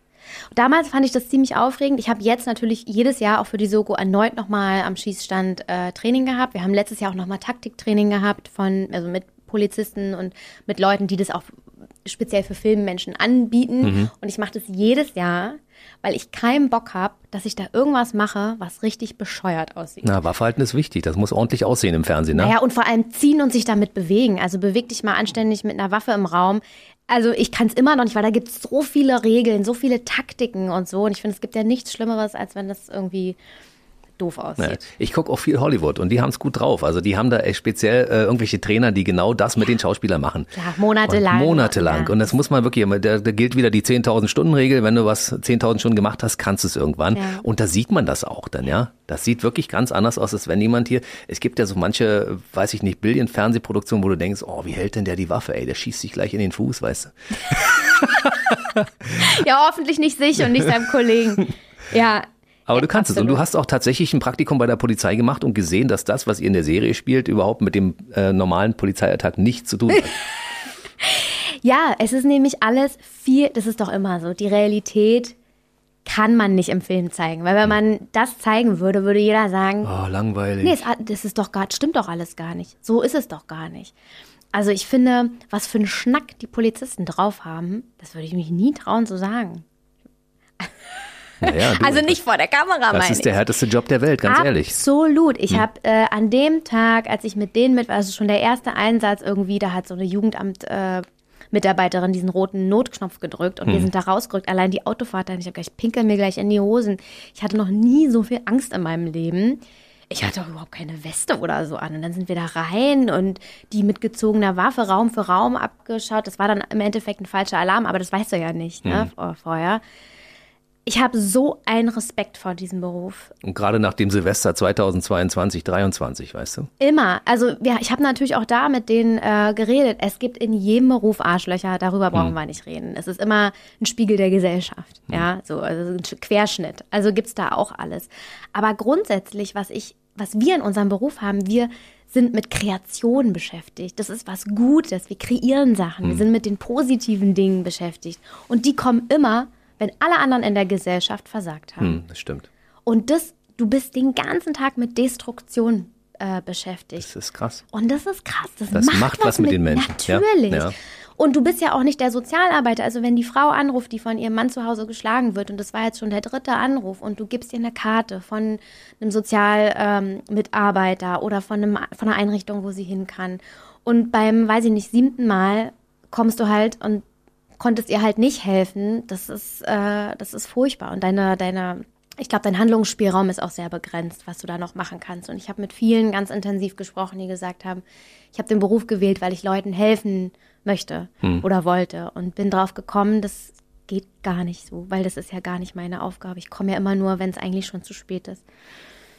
Damals fand ich das ziemlich aufregend. Ich habe jetzt natürlich jedes Jahr auch für die Soko erneut nochmal am Schießstand äh, Training gehabt. Wir haben letztes Jahr auch nochmal Taktiktraining gehabt von, also mit Polizisten und mit Leuten, die das auch speziell für Filmmenschen anbieten. Und ich mache das jedes Jahr, weil ich keinen Bock habe, dass ich da irgendwas mache, was richtig bescheuert aussieht. Na, Waffe halten ist wichtig. Das muss ordentlich aussehen im Fernsehen, ne? Naja, und vor allem ziehen und sich damit bewegen. Also beweg dich mal anständig mit einer Waffe im Raum. also ich kann es immer noch nicht, weil da gibt es so viele Regeln, so viele Taktiken und so. Und ich finde, es gibt ja nichts Schlimmeres, als wenn das irgendwie doof aussieht. Ja, ich gucke auch viel Hollywood und die haben es gut drauf. Also die haben da echt speziell äh, irgendwelche Trainer, die genau das mit den Schauspielern machen. Ja, monatelang. Und monatelang. Ja. Und das muss man wirklich, da, da gilt wieder die 10.000 Stunden Regel. Wenn du was 10.000 Stunden gemacht hast, kannst du es irgendwann. Ja. Und da sieht man das auch dann, ja. Das sieht wirklich ganz anders aus, als wenn jemand hier, es gibt ja so manche, weiß ich nicht, Billion-Fernsehproduktionen, wo du denkst, oh, wie hält denn der die Waffe, ey, der schießt sich gleich in den Fuß, weißt du. Ja, hoffentlich nicht sich und nicht seinem Kollegen. Ja, Aber Ja, du kannst es. Und absolut. du hast auch tatsächlich ein Praktikum bei der Polizei gemacht und gesehen, dass das, was ihr in der Serie spielt, überhaupt mit dem äh, normalen Polizeialltag nichts zu tun hat. Ja, es ist nämlich alles viel, das ist doch immer so, die Realität kann man nicht im Film zeigen, weil wenn man das zeigen würde, würde jeder sagen, Oh, langweilig. nee, es, das ist doch gar, stimmt doch alles gar nicht. So ist es doch gar nicht. Also ich finde, was für einen Schnack die Polizisten drauf haben, das würde ich mich nie trauen zu sagen. Naja, Also nicht vor der Kamera, Das meine ist der ich. härteste Job der Welt, ganz ehrlich. Hm. Absolut. Ich habe äh, an dem Tag, als ich mit denen mit, also schon der erste Einsatz irgendwie, da hat so eine Jugendamt äh, Mitarbeiterin diesen roten Notknopf gedrückt Hm. und wir sind da rausgerückt. Allein die Autofahrt, dann ich habe gleich pinkel mir gleich in die Hosen. Ich hatte noch nie so viel Angst in meinem Leben. Ich hatte auch überhaupt keine Weste oder so an. Und dann sind wir da rein und die mit gezogener Waffe Raum für Raum abgeschaut. Das war dann im Endeffekt ein falscher Alarm, aber das weißt du ja nicht, Hm. ne, vor- vorher. Ich habe so einen Respekt vor diesem Beruf. Und gerade nach dem Silvester 2022, 23, weißt du? Immer. Also ja, ich habe natürlich auch da mit denen äh, geredet. Es gibt in jedem Beruf Arschlöcher, darüber brauchen wir nicht reden. Es ist immer ein Spiegel der Gesellschaft. Ja, so also ein Querschnitt. Also gibt's da auch alles. Aber grundsätzlich, was ich, was wir in unserem Beruf haben, wir sind mit Kreation beschäftigt. Das ist was Gutes. Wir kreieren Sachen. Wir sind mit den positiven Dingen beschäftigt. Und die kommen immer, wenn alle anderen in der Gesellschaft versagt haben. Hm, das stimmt. Und das, du bist den ganzen Tag mit Destruktion äh, beschäftigt. Das ist krass. Und das ist krass. Das, Das macht, macht was mit den Menschen. Ja, Natürlich. ja. Und du bist ja auch nicht der Sozialarbeiter. Also wenn die Frau anruft, die von ihrem Mann zu Hause geschlagen wird, und das war jetzt schon der dritte Anruf, und du gibst ihr eine Karte von einem Sozialmitarbeiter ähm, oder von, einem, von einer Einrichtung, wo sie hin kann. Und beim, weiß ich nicht, siebten Mal kommst du halt und konntest ihr halt nicht helfen. Das ist, äh, das ist furchtbar. Und deine, deine, ich glaube, dein Handlungsspielraum ist auch sehr begrenzt, was du da noch machen kannst. Und ich habe mit vielen ganz intensiv gesprochen, die gesagt haben, ich habe den Beruf gewählt, weil ich Leuten helfen möchte oder wollte und bin drauf gekommen, das geht gar nicht so, weil das ist ja gar nicht meine Aufgabe. Ich komme ja immer nur, wenn es eigentlich schon zu spät ist.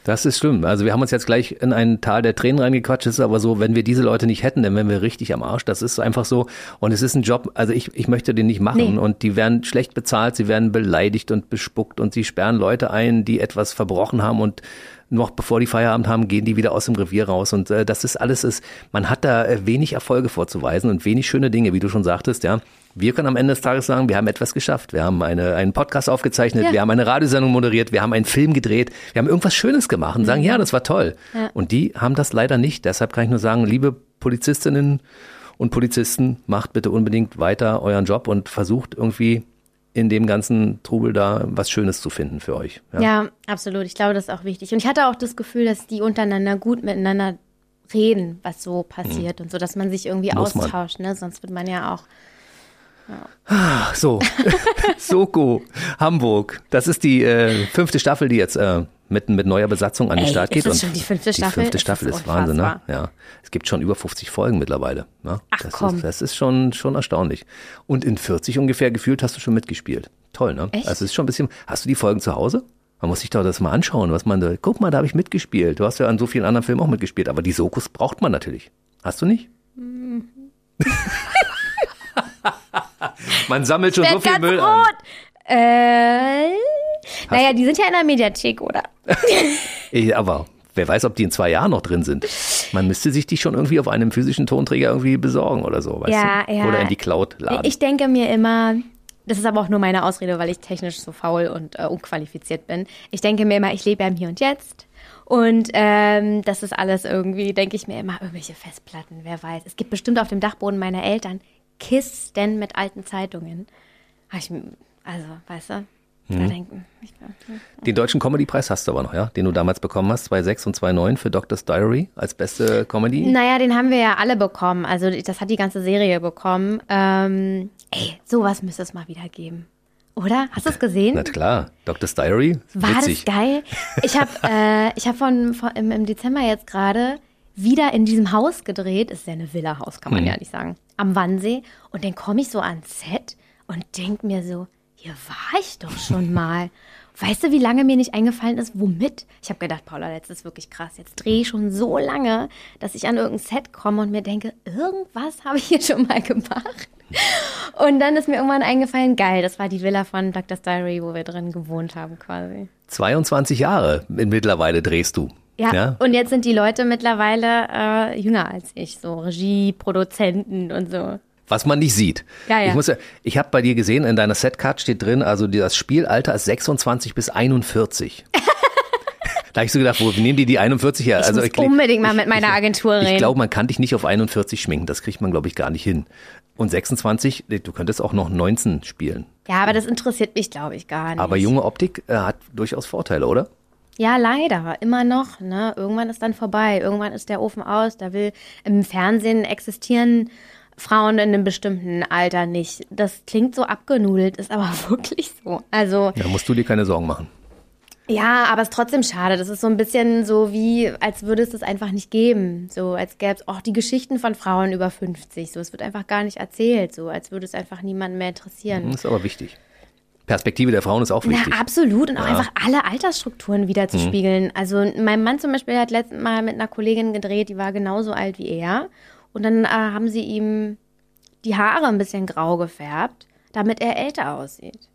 Das ist schlimm. Also wir haben uns jetzt gleich in ein Tal der Tränen reingequatscht. Es ist aber so, wenn wir diese Leute nicht hätten, dann wären wir richtig am Arsch. Das ist einfach so. Und es ist ein Job, also ich, ich möchte den nicht machen. Nee. Und die werden schlecht bezahlt, sie werden beleidigt und bespuckt und sie sperren Leute ein, die etwas verbrochen haben und noch bevor die Feierabend haben, gehen die wieder aus dem Revier raus. Und äh, das ist alles, ist, man hat da äh, wenig Erfolge vorzuweisen und wenig schöne Dinge, wie du schon sagtest, ja. Wir können am Ende des Tages sagen, wir haben etwas geschafft. Wir haben eine, einen Podcast aufgezeichnet, Ja. wir haben eine Radiosendung moderiert, wir haben einen Film gedreht, wir haben irgendwas Schönes gemacht und sagen, ja, das war toll. Ja. Und die haben das leider nicht. Deshalb kann ich nur sagen, liebe Polizistinnen und Polizisten, macht bitte unbedingt weiter euren Job und versucht irgendwie in dem ganzen Trubel da was Schönes zu finden für euch. Ja. Ja, absolut. Ich glaube, das ist auch wichtig. Und ich hatte auch das Gefühl, dass die untereinander gut miteinander reden, was so passiert und so, dass man sich irgendwie Muss man. austauscht, ne? Sonst wird man ja auch. Ach so, Soko, Hamburg. Das ist die äh, fünfte Staffel, die jetzt äh, mit, mit neuer Besatzung an den Ey, Start ist geht. das Und schon die fünfte Die Staffel? fünfte Das Staffel ist ist, Wahnsinn, ne? Ja. Es gibt schon über 50 Folgen mittlerweile. Ne? Ach, das komm. Ist, das ist schon, schon erstaunlich. Und in 40 ungefähr gefühlt hast du schon mitgespielt. Toll, ne? Echt? Also es ist schon ein bisschen. Hast du die Folgen zu Hause? Man muss sich doch das mal anschauen, was man da. Guck mal, da habe ich mitgespielt. Du hast ja an so vielen anderen Filmen auch mitgespielt, aber die Sokus braucht man natürlich. Hast du nicht? Mhm. man sammelt schon so viel Müll an. rot. Naja, die sind ja in der Mediathek, oder? Aber wer weiß, ob die in zwei Jahren noch drin sind. Man müsste sich die schon irgendwie auf einem physischen Tonträger irgendwie besorgen oder so, weißt Ja, du? ja. Oder in die Cloud laden. Ich denke mir immer, das ist aber auch nur meine Ausrede, weil ich technisch so faul und äh, unqualifiziert bin. Ich denke mir immer, ich lebe ja im Hier und Jetzt. Und ähm, das ist alles irgendwie, denke ich mir immer, irgendwelche Festplatten, wer weiß. Es gibt bestimmt auf dem Dachboden meiner Eltern Kisten mit alten Zeitungen. Also, weißt du? Ich, Den deutschen Comedy-Preis hast du aber noch, ja? Den du damals bekommen hast, 2,6 und 2,9 für Doctor's Diary als beste Comedy. Naja, den haben wir ja alle bekommen. Also das hat die ganze Serie bekommen. Ähm, ey, sowas müsste es mal wieder geben. Oder? Hast du es gesehen? Na klar, Doctor's Diary. War Witzig. das geil? Ich habe äh, ich hab von, von im, im Dezember jetzt gerade wieder in diesem Haus gedreht. Ist ja eine Villa-Haus, kann man Mhm. ja nicht sagen. Am Wannsee. Und dann komme ich so ans Set und denk mir so, hier war ich doch schon mal. Weißt du, wie lange mir nicht eingefallen ist, womit? Ich habe gedacht, Paula, jetzt ist wirklich krass. Jetzt drehe ich schon so lange, dass ich an irgendein Set komme und mir denke, irgendwas habe ich hier schon mal gemacht. Und dann ist mir irgendwann eingefallen, geil, das war die Villa von Doctor's Diary, wo wir drin gewohnt haben quasi. 22 Jahre mittlerweile drehst du. Ja, und jetzt sind die Leute mittlerweile äh, jünger als ich, so Regie, Produzenten und so. Was man nicht sieht. Ja, ja. Ich, muss ja, ich habe bei dir gesehen, in deiner Setcard steht drin, also das Spielalter ist 26 bis 41. da habe ich so gedacht, wo nehmen die die 41 her? Ich also muss klick- unbedingt mal mit meiner Agentur Ich reden. glaube, man kann dich nicht auf 41 schminken. Das kriegt man, glaube ich, gar nicht hin. Und 26, du könntest auch noch 19 spielen. Ja, aber das interessiert mich, glaube ich, gar nicht. Aber junge Optik äh, hat durchaus Vorteile, oder? Ja, leider, immer noch. Ne? Irgendwann ist dann vorbei. Irgendwann ist der Ofen aus. Da will im Fernsehen existieren Frauen in einem bestimmten Alter nicht. Das klingt so abgenudelt, ist aber wirklich so. Also Da musst du dir keine Sorgen machen. Ja, aber es ist trotzdem schade. Das ist so ein bisschen so wie, als würde es das einfach nicht geben. So, als gäbe es auch die Geschichten von Frauen über 50. So, es wird einfach gar nicht erzählt. So, als würde es einfach niemanden mehr interessieren. Das ist aber wichtig. Perspektive der Frauen ist auch wichtig. Na, absolut. Und auch einfach alle Altersstrukturen wieder Mhm. zu spiegeln. Also, mein Mann zum Beispiel hat letztes Mal mit einer Kollegin gedreht, die war genauso alt wie er. Und dann äh, haben sie ihm die Haare ein bisschen grau gefärbt, damit er älter aussieht.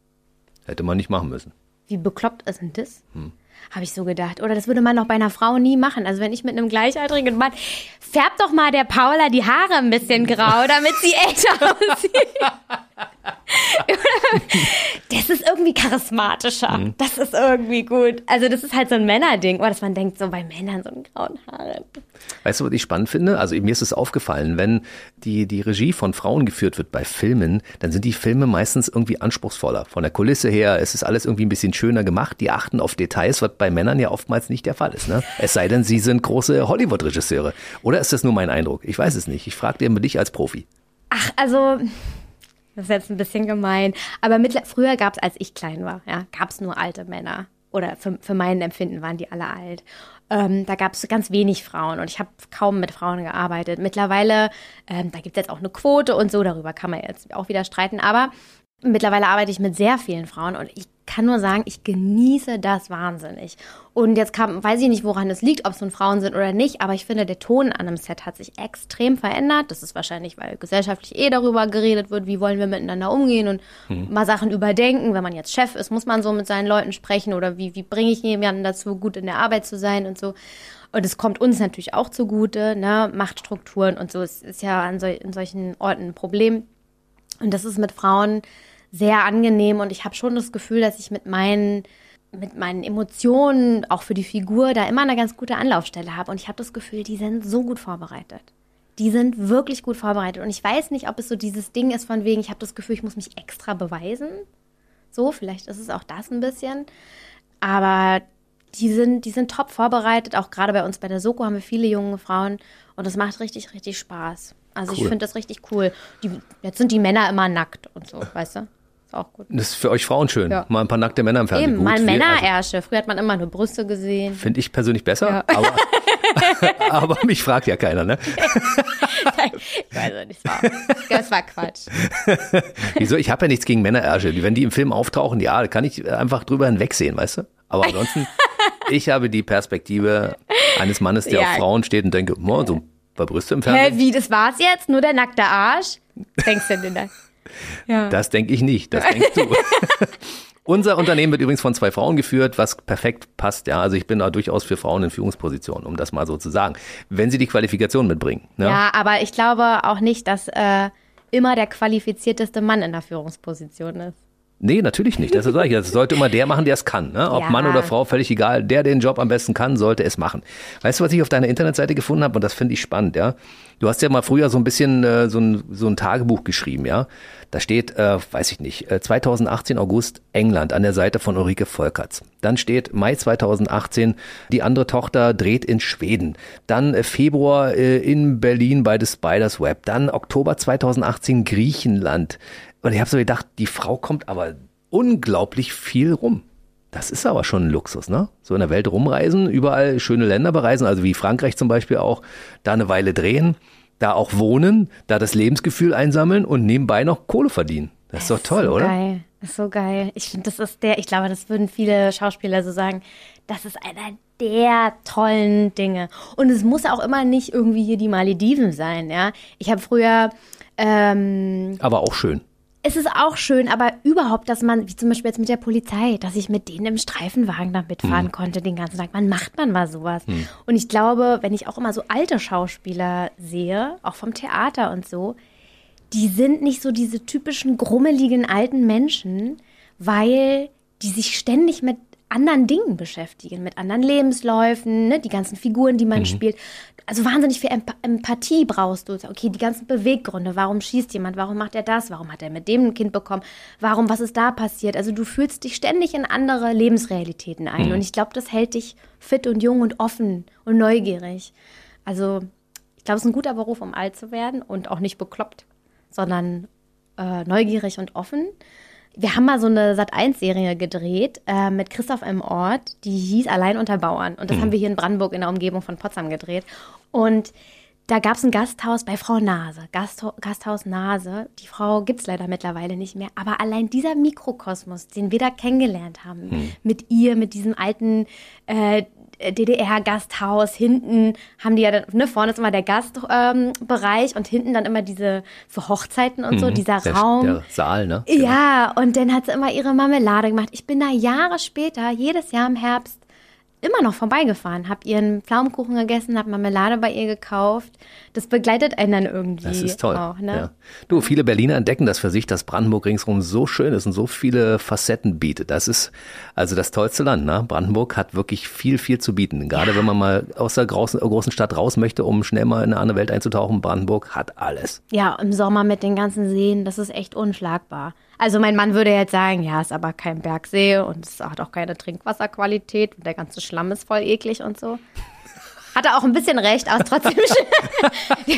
Hätte man nicht machen müssen. Wie bekloppt ist denn das? Hm. Habe ich so gedacht. Oder das würde man doch bei einer Frau nie machen. Also wenn ich mit einem gleichaltrigen Mann, färb doch mal der Paula die Haare ein bisschen grau, damit sie älter aussieht. Das ist irgendwie charismatischer. Hm. Das ist irgendwie gut. Also das ist halt so ein Männerding. Oder dass man denkt, so bei Männern so einen grauen Haare. Weißt du, was ich spannend finde? Also mir ist es aufgefallen, wenn die, die Regie von Frauen geführt wird bei Filmen, dann sind die Filme meistens irgendwie anspruchsvoller. Von der Kulisse her, es ist alles irgendwie ein bisschen schöner gemacht. Die achten auf Details, was bei Männern ja oftmals nicht der Fall ist. Ne? Es sei denn, sie sind große Hollywood-Regisseure. Oder ist das nur mein Eindruck? Ich weiß es nicht. Ich frage dir dich als Profi. Ach, also, das ist jetzt ein bisschen gemein. Aber mittler früher gab es, als ich klein war, ja, gab es nur alte Männer. Oder für, für mein Empfinden waren die alle alt. Ähm, da gab es ganz wenig Frauen und ich habe kaum mit Frauen gearbeitet. Mittlerweile, ähm, da gibt es jetzt auch eine Quote und so, darüber kann man jetzt auch wieder streiten. Aber mittlerweile arbeite ich mit sehr vielen Frauen und ich kann nur sagen, ich genieße das wahnsinnig. Und jetzt kam, weiß ich nicht, woran es liegt, ob es nun Frauen sind oder nicht, aber ich finde, der Ton an einem Set hat sich extrem verändert. Das ist wahrscheinlich, weil gesellschaftlich eh darüber geredet wird, wie wollen wir miteinander umgehen und mal Sachen überdenken. Wenn man jetzt Chef ist, muss man so mit seinen Leuten sprechen oder wie, wie bringe ich jemanden dazu, gut in der Arbeit zu sein und so. Und es kommt uns natürlich auch zugute, ne? Machtstrukturen und so. Es ist ja an sol in solchen Orten ein Problem. Und das ist mit Frauen sehr angenehm und ich habe schon das Gefühl, dass ich mit meinen mit meinen Emotionen auch für die Figur da immer eine ganz gute Anlaufstelle habe und ich habe das Gefühl, die sind so gut vorbereitet. Die sind wirklich gut vorbereitet und ich weiß nicht, ob es so dieses Ding ist von wegen, ich habe das Gefühl, ich muss mich extra beweisen. So, vielleicht ist es auch das ein bisschen, aber die sind die sind top vorbereitet, auch gerade bei uns bei der Soko haben wir viele junge Frauen und das macht richtig richtig Spaß. Also ich Cool. finde das richtig cool. Die, jetzt sind die Männer immer nackt und so, weißt du? Ist auch gut. Das ist für euch Frauen schön. Ja. Mal ein paar nackte Männer im Fernsehen. Eben, Gut, mal wir- also, Männerärsche. Früher hat man immer nur Brüste gesehen. Finde ich persönlich besser, Ja. aber, aber mich fragt ja keiner, ne? Ich weiß auch nicht, das war, das war Quatsch. Wieso? Ich habe ja nichts gegen Männerärsche. Wenn die im Film auftauchen, ja, da kann ich einfach drüber hinwegsehen, weißt du? Aber ansonsten, ich habe die Perspektive eines Mannes, der Ja. auf Frauen steht und denke, oh, so ein paar Brüste im Hä, Fernsehen. wie, das war's jetzt? Nur der nackte Arsch? Denkst du denn da? Ja. Das denke ich nicht, das denkst du. Unser Unternehmen wird übrigens von zwei Frauen geführt, was perfekt passt. Ja, also ich bin da durchaus für Frauen in Führungspositionen, um das mal so zu sagen. Wenn sie die Qualifikation mitbringen. Ne? ja, aber ich glaube auch nicht, dass äh, immer der qualifizierteste Mann in der Führungsposition ist. Nee, natürlich nicht. Das sage ich. Das sollte immer der machen, der es kann. Ne? Ob Ja. Mann oder Frau, völlig egal. Der den Job am besten kann, sollte es machen. Weißt du, was ich auf deiner Internetseite gefunden habe? Und das finde ich spannend, ja. Du hast ja mal früher so ein bisschen äh, so, ein, so ein Tagebuch geschrieben, ja. Da steht, äh, weiß ich nicht, äh, 2018 August England an der Seite von Ulrike Volkerts. Dann steht Mai 2018, die andere Tochter dreht in Schweden. Dann äh, Februar äh, in Berlin bei The Spiders Web. Dann Oktober 2018 Griechenland. Und ich habe so gedacht, die Frau kommt aber unglaublich viel rum. Das ist aber schon ein Luxus, ne? So in der Welt rumreisen, überall schöne Länder bereisen, also wie Frankreich zum Beispiel auch, da eine Weile drehen, da auch wohnen, da das Lebensgefühl einsammeln und nebenbei noch Kohle verdienen. Das ist doch toll, so oder? Geil. Das ist so geil. Ich finde, das ist der, ich glaube, das würden viele Schauspieler so sagen, das ist einer der tollen Dinge. Und es muss auch immer nicht irgendwie hier die Malediven sein, ja. Ich habe früher, ähm, Aber auch schön. Es ist auch schön, aber überhaupt, dass man, wie zum Beispiel jetzt mit der Polizei, dass ich mit denen im Streifenwagen da mitfahren Mhm. konnte den ganzen Tag. Wann macht man mal sowas? Und ich glaube, wenn ich auch immer so alte Schauspieler sehe, auch vom Theater und so, die sind nicht so diese typischen grummeligen alten Menschen, weil die sich ständig mit anderen Dingen beschäftigen, mit anderen Lebensläufen, ne? die ganzen Figuren, die man spielt. Also wahnsinnig viel Emp Empathie brauchst du. Okay, die ganzen Beweggründe. Warum schießt jemand? Warum macht er das? Warum hat er mit dem ein Kind bekommen? Warum, was ist da passiert? Also du fühlst dich ständig in andere Lebensrealitäten ein. Und ich glaube, das hält dich fit und jung und offen und neugierig. Also ich glaube, es ist ein guter Beruf, um alt zu werden und auch nicht bekloppt, sondern äh, neugierig und offen. Wir haben mal so eine Sat1-Serie gedreht äh, mit Christoph M. Ort, die hieß Allein unter Bauern. Und das haben wir hier in Brandenburg in der Umgebung von Potsdam gedreht. Und da gab es ein Gasthaus bei Frau Nase, Gastho Gasthaus Nase. Die Frau gibt es leider mittlerweile nicht mehr. Aber allein dieser Mikrokosmos, den wir da kennengelernt haben, mit ihr, mit diesem alten äh, DDR-Gasthaus. Hinten haben die ja, dann, ne, vorne ist immer der Gastbereich ähm, und hinten dann immer diese, für Hochzeiten und so, dieser Mhm. Der, Raum. der Saal, ne? Ja, und dann hat sie immer ihre Marmelade gemacht. Ich bin da Jahre später, jedes Jahr im Herbst, immer noch vorbeigefahren, hab ihren Pflaumenkuchen gegessen, hab Marmelade bei ihr gekauft. Das begleitet einen dann irgendwie. Das ist toll. Auch, ne? ja. Du, viele Berliner entdecken das für sich, dass Brandenburg ringsherum so schön ist und so viele Facetten bietet. Das ist also das tollste Land. Ne? Brandenburg hat wirklich viel, viel zu bieten. Gerade wenn man mal aus der großen, großen Stadt raus möchte, um schnell mal in eine andere Welt einzutauchen, Brandenburg hat alles. Ja, im Sommer mit den ganzen Seen, das ist echt unschlagbar. Also mein Mann würde jetzt sagen, ja, ist aber kein Bergsee und es hat auch keine Trinkwasserqualität und der ganze Schlamm ist voll eklig und so. Hat er auch ein bisschen recht, aber ist trotzdem schön.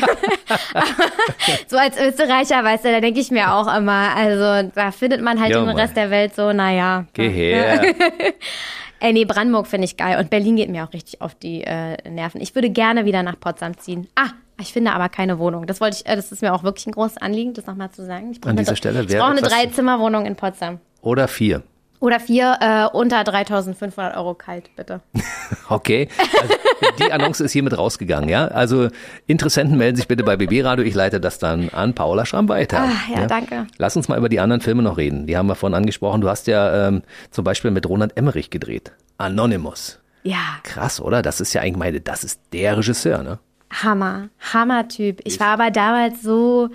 so als Österreicher, weißt du, da denke ich mir auch immer, also da findet man halt Ja, im Mann. Rest der Welt so, naja. Geh her. Ey, nee, Brandenburg finde ich geil und Berlin geht mir auch richtig auf die äh, Nerven. Ich würde gerne wieder nach Potsdam ziehen. Ah, ich finde aber keine Wohnung. Das wollte ich, äh, das ist mir auch wirklich ein großes Anliegen, das nochmal zu sagen. Ich brauche An eine, Stelle ich brauche eine Dreizimmerwohnung in Potsdam. Oder vier. Oder vier äh, unter 3.500 Euro kalt, bitte. Okay, also die Annonce ist hiermit rausgegangen, ja. Also Interessenten melden sich bitte bei BB Radio. Ich leite das dann an Paula Schramm weiter. Ah, ja, danke. Lass uns mal über die anderen Filme noch reden. Die haben wir vorhin angesprochen. Du hast ja ähm, zum Beispiel mit Roland Emmerich gedreht. Anonymous. Ja, Krass, oder? Das ist ja eigentlich meine, das ist der Regisseur, ne? Hammer. Hammer-Typ. Ich war aber damals so,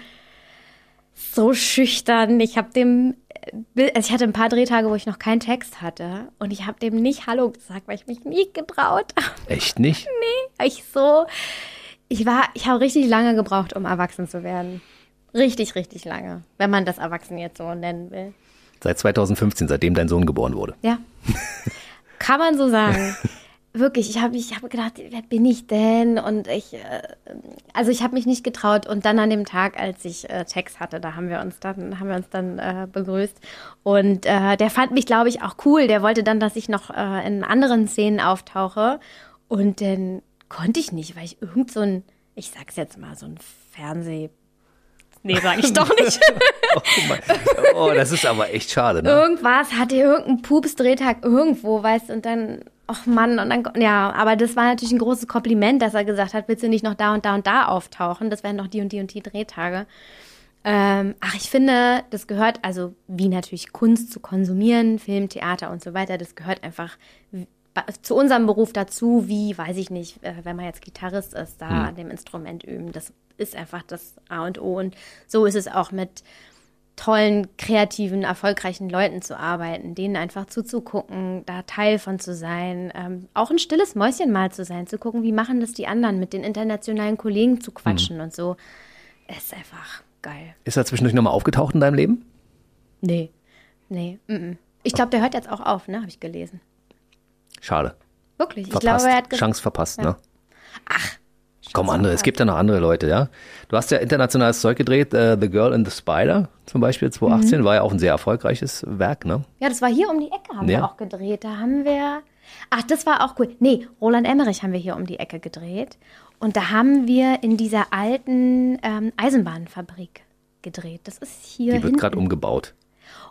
so schüchtern. Ich habe dem, also ich hatte ein paar Drehtage, wo ich noch keinen Text hatte. Und ich habe dem nicht Hallo gesagt, weil ich mich nie getraut habe. Echt nicht? ich so, ich war, ich habe richtig lange gebraucht, um erwachsen zu werden. Richtig, richtig lange, wenn man das Erwachsen jetzt so nennen will. Seit 2015, seitdem dein Sohn geboren wurde. Ja. Kann man so sagen. Wirklich, ich habe ich hab gedacht, wer bin ich denn? Und ich, äh, also ich habe mich nicht getraut. Und dann an dem Tag, als ich äh, Text hatte, da haben wir uns dann, haben wir uns dann äh, begrüßt. Und äh, der fand mich, glaube ich, auch cool. Der wollte dann, dass ich noch äh, in anderen Szenen auftauche. Und dann konnte ich nicht, weil ich irgend so ein, ich sag's jetzt mal, so ein Fernseh. Nee, sag ich doch nicht. Oh, oh, das ist aber echt schade, ne? irgendwas, hatte irgendeinen Pups-Drehtag irgendwo, weißt du, und dann, ach Mann, und dann, ja, aber das war natürlich ein großes Kompliment, dass er gesagt hat, willst du nicht noch da und da und da auftauchen? Das wären noch die und die und die Drehtage. Ähm, ach, ich finde, das gehört, also wie natürlich Kunst zu konsumieren, Film, Theater und so weiter, das gehört einfach zu unserem Beruf dazu, wie, weiß ich nicht, äh, wenn man jetzt Gitarrist ist, da an dem Instrument üben. Das ist einfach das A und O. Und so ist es auch mit tollen, kreativen, erfolgreichen Leuten zu arbeiten, denen einfach zuzugucken, da Teil von zu sein, ähm, auch ein stilles Mäuschen mal zu sein, zu gucken, wie machen das die anderen, mit den internationalen Kollegen zu quatschen mhm. und so. Ist einfach geil. Ist er zwischendurch nochmal aufgetaucht in deinem Leben? Nee, nee. Mm -mm. Ich glaube, der hört jetzt auch auf, ne? Habe ich gelesen. Schade. Wirklich? Verpasst. Ich glaube, er hat Chance verpasst, ja. ne? Ach, Komm, andere, es gibt ja noch andere Leute, ja. Du hast ja internationales Zeug gedreht, uh, The Girl in the Spider zum Beispiel 2018, mhm. war ja auch ein sehr erfolgreiches Werk, ne? Ja, das war hier um die Ecke, haben ja. wir auch gedreht. Da haben wir, ach, das war auch cool. Nee, Roland Emmerich haben wir hier um die Ecke gedreht. Und da haben wir in dieser alten ähm, Eisenbahnfabrik gedreht. Das ist hier. Die wird gerade umgebaut.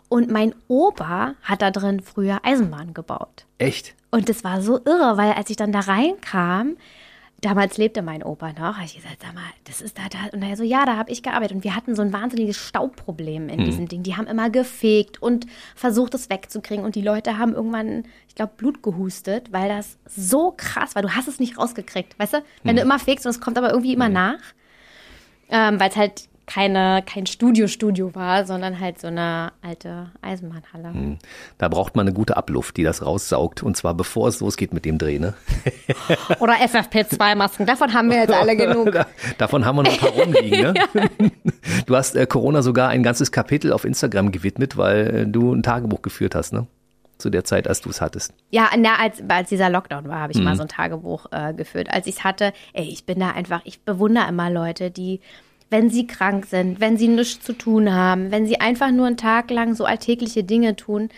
Und mein Opa hat da drin früher Eisenbahn gebaut. Echt? Und das war so irre, weil als ich dann da reinkam, damals lebte mein Opa noch, habe ich gesagt, sag mal, das ist da, da. Und er so, ja, da habe ich gearbeitet. Und wir hatten so ein wahnsinniges Staubproblem in mhm. diesem Ding. Die haben immer gefegt und versucht, es wegzukriegen. Und die Leute haben irgendwann, ich glaube, Blut gehustet, weil das so krass war. Du hast es nicht rausgekriegt, weißt du? Wenn mhm. du immer fegst und es kommt aber irgendwie immer mhm. nach. Ähm, weil es halt keine, kein Studio-Studio war, sondern halt so eine alte Eisenbahnhalle. Hm. Da braucht man eine gute Abluft, die das raussaugt. Und zwar bevor es losgeht mit dem Dreh, ne? Oder FFP2-Masken. Davon haben wir jetzt alle genug. Davon haben wir noch ein paar rumliegen, ne? Du hast äh, Corona sogar ein ganzes Kapitel auf Instagram gewidmet, weil äh, du ein Tagebuch geführt hast, ne? zu der Zeit, als du es hattest? Ja, na, als, als dieser Lockdown war, habe ich mhm. mal so ein Tagebuch äh, geführt. Als ich es hatte, ey, ich bin da einfach, ich bewundere immer Leute, die wenn sie krank sind, wenn sie nichts zu tun haben, wenn sie einfach nur einen Tag lang so alltägliche Dinge tun,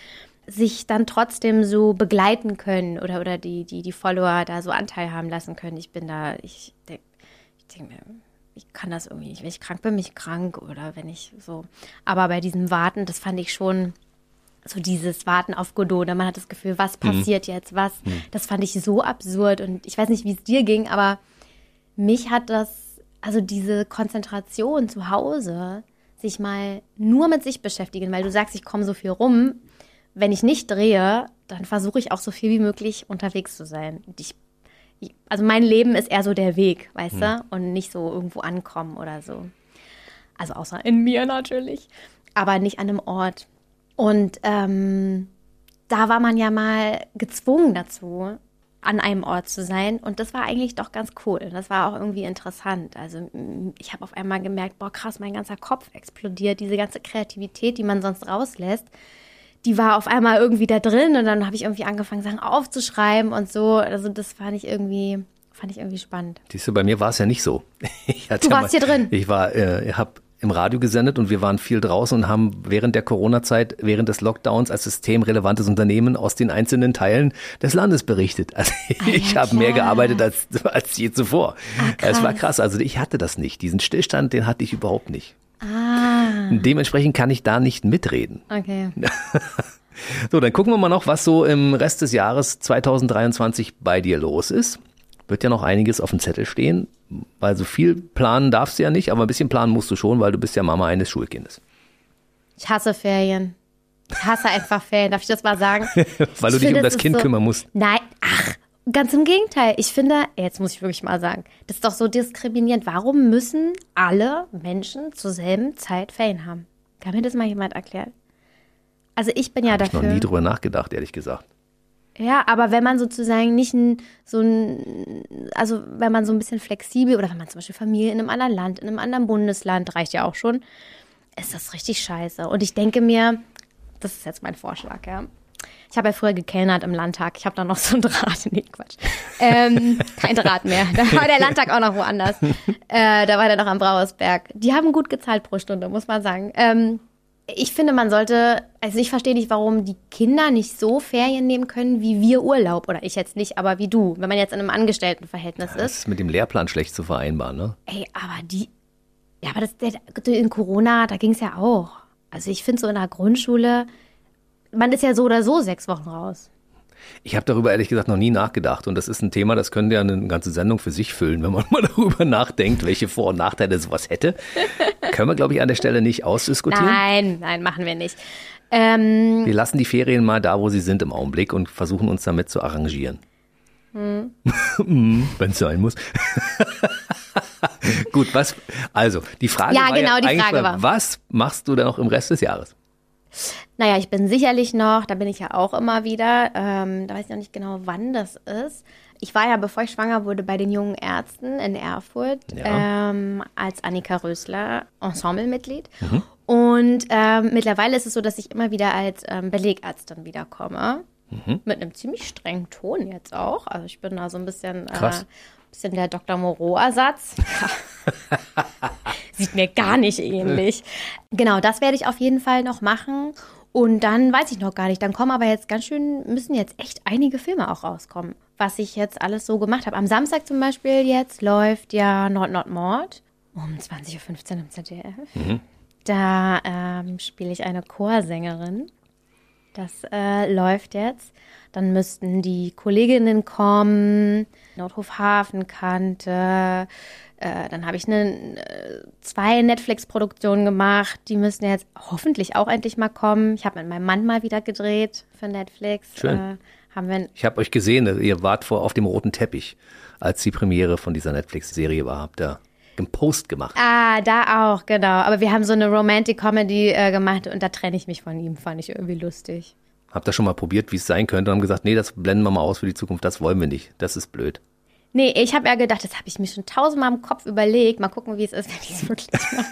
sich dann trotzdem so begleiten können oder, oder die, die, die Follower da so Anteil haben lassen können. Ich bin da, ich denke denk mir, ich kann das irgendwie nicht. Wenn ich krank bin, bin ich krank oder wenn ich so. Aber bei diesem Warten, das fand ich schon so dieses Warten auf Godot. Man hat das Gefühl, was mhm. passiert mhm. jetzt, was. Mhm. Das fand ich so absurd und ich weiß nicht, wie es dir ging, aber mich hat das also diese Konzentration zu Hause, sich mal nur mit sich beschäftigen, weil du sagst, ich komme so viel rum. Wenn ich nicht drehe, dann versuche ich auch so viel wie möglich unterwegs zu sein. Ich, also mein Leben ist eher so der Weg, weißt hm. du? Und nicht so irgendwo ankommen oder so. Also außer in mir natürlich, aber nicht an einem Ort. Und ähm, da war man ja mal gezwungen dazu, an einem Ort zu sein. Und das war eigentlich doch ganz cool. Das war auch irgendwie interessant. Also ich habe auf einmal gemerkt, boah, krass, mein ganzer Kopf explodiert. Diese ganze Kreativität, die man sonst rauslässt, die war auf einmal irgendwie da drin. Und dann habe ich irgendwie angefangen, Sachen aufzuschreiben und so. Also das fand ich irgendwie, fand ich irgendwie spannend. Siehst du, bei mir war es ja nicht so. du warst mal, hier drin. Ich war, äh, habe im Radio gesendet und wir waren viel draußen und haben während der Corona-Zeit, während des Lockdowns als systemrelevantes Unternehmen aus den einzelnen Teilen des Landes berichtet. Also ah, ich ja, habe mehr gearbeitet als, als je zuvor. Ah, es war krass. Also ich hatte das nicht. Diesen Stillstand, den hatte ich überhaupt nicht. Ah. Dementsprechend kann ich da nicht mitreden. Okay. so, dann gucken wir mal noch, was so im Rest des Jahres 2023 bei dir los ist wird ja noch einiges auf dem Zettel stehen, weil so viel planen darfst du ja nicht, aber ein bisschen planen musst du schon, weil du bist ja Mama eines Schulkindes. Ich hasse Ferien. Ich hasse einfach Ferien. Darf ich das mal sagen? weil du dich um das Kind so, kümmern musst. Nein, ach, ganz im Gegenteil. Ich finde, jetzt muss ich wirklich mal sagen, das ist doch so diskriminierend. Warum müssen alle Menschen zur selben Zeit Ferien haben? Kann mir das mal jemand erklären? Also ich bin ja Hab dafür. Ich habe noch nie drüber nachgedacht, ehrlich gesagt. Ja, aber wenn man sozusagen nicht ein, so ein, also wenn man so ein bisschen flexibel oder wenn man zum Beispiel Familie in einem anderen Land, in einem anderen Bundesland, reicht ja auch schon, ist das richtig scheiße. Und ich denke mir, das ist jetzt mein Vorschlag, ja. Ich habe ja früher gekellnert im Landtag. Ich habe da noch so ein Draht. Nee, Quatsch. Ähm, kein Draht mehr. Da war der Landtag auch noch woanders. Äh, da war der noch am Brauersberg. Die haben gut gezahlt pro Stunde, muss man sagen. Ähm, ich finde, man sollte, also ich verstehe nicht, warum die Kinder nicht so Ferien nehmen können, wie wir Urlaub. Oder ich jetzt nicht, aber wie du, wenn man jetzt in einem Angestelltenverhältnis ja, ist. Das ist mit dem Lehrplan schlecht zu vereinbaren, ne? Ey, aber die, ja, aber das, der, in Corona, da ging es ja auch. Also ich finde so in der Grundschule, man ist ja so oder so sechs Wochen raus. Ich habe darüber ehrlich gesagt noch nie nachgedacht und das ist ein Thema, das könnte ja eine ganze Sendung für sich füllen, wenn man mal darüber nachdenkt, welche Vor- und Nachteile sowas hätte. Können wir, glaube ich, an der Stelle nicht ausdiskutieren? Nein, nein, machen wir nicht. Ähm, wir lassen die Ferien mal da, wo sie sind im Augenblick und versuchen uns damit zu arrangieren. Hm. Wenn es sein muss. Gut, was, also, die Frage Ja, war genau, die eigentlich Frage war. was machst du denn noch im Rest des Jahres? Naja, ich bin sicherlich noch, da bin ich ja auch immer wieder, ähm, da weiß ich noch nicht genau, wann das ist. Ich war ja, bevor ich schwanger wurde, bei den jungen Ärzten in Erfurt Ja. ähm, als Annika Rösler Ensemblemitglied. Mhm. Und ähm, mittlerweile ist es so, dass ich immer wieder als ähm, Belegarztin wiederkomme. Mhm. Mit einem ziemlich strengen Ton jetzt auch. Also ich bin da so ein bisschen, äh, bisschen der Dr. Moreau-Ersatz. Sieht mir gar nicht ähnlich. Genau, das werde ich auf jeden Fall noch machen. Und dann weiß ich noch gar nicht. Dann kommen aber jetzt ganz schön, müssen jetzt echt einige Filme auch rauskommen, was ich jetzt alles so gemacht habe. Am Samstag zum Beispiel jetzt läuft ja Nord Nord Mord um 20.15 Uhr im ZDF. Da ähm, spiele ich eine Chorsängerin. Das äh, läuft jetzt. Dann müssten die Kolleginnen kommen, Nordhof Hafenkante. Äh, dann habe ich eine, äh, zwei Netflix-Produktionen gemacht. Die müssen jetzt hoffentlich auch endlich mal kommen. Ich habe mit meinem Mann mal wieder gedreht für Netflix. Schön. Äh, haben wir Ich habe euch gesehen, ihr wart vor auf dem roten Teppich, als die Premiere von dieser Netflix-Serie war. Habt ihr einen Post gemacht. Ah, da auch, genau. Aber wir haben so eine Romantic Comedy äh, gemacht und da trenne ich mich von ihm. Fand ich irgendwie lustig. Habt ihr schon mal probiert, wie es sein könnte und haben gesagt, nee, das blenden wir mal aus für die Zukunft, das wollen wir nicht. Das ist blöd. Nee, ich habe ja gedacht, das habe ich mir schon tausendmal im Kopf überlegt. Mal gucken, wie es ist, wenn ich es wirklich mache.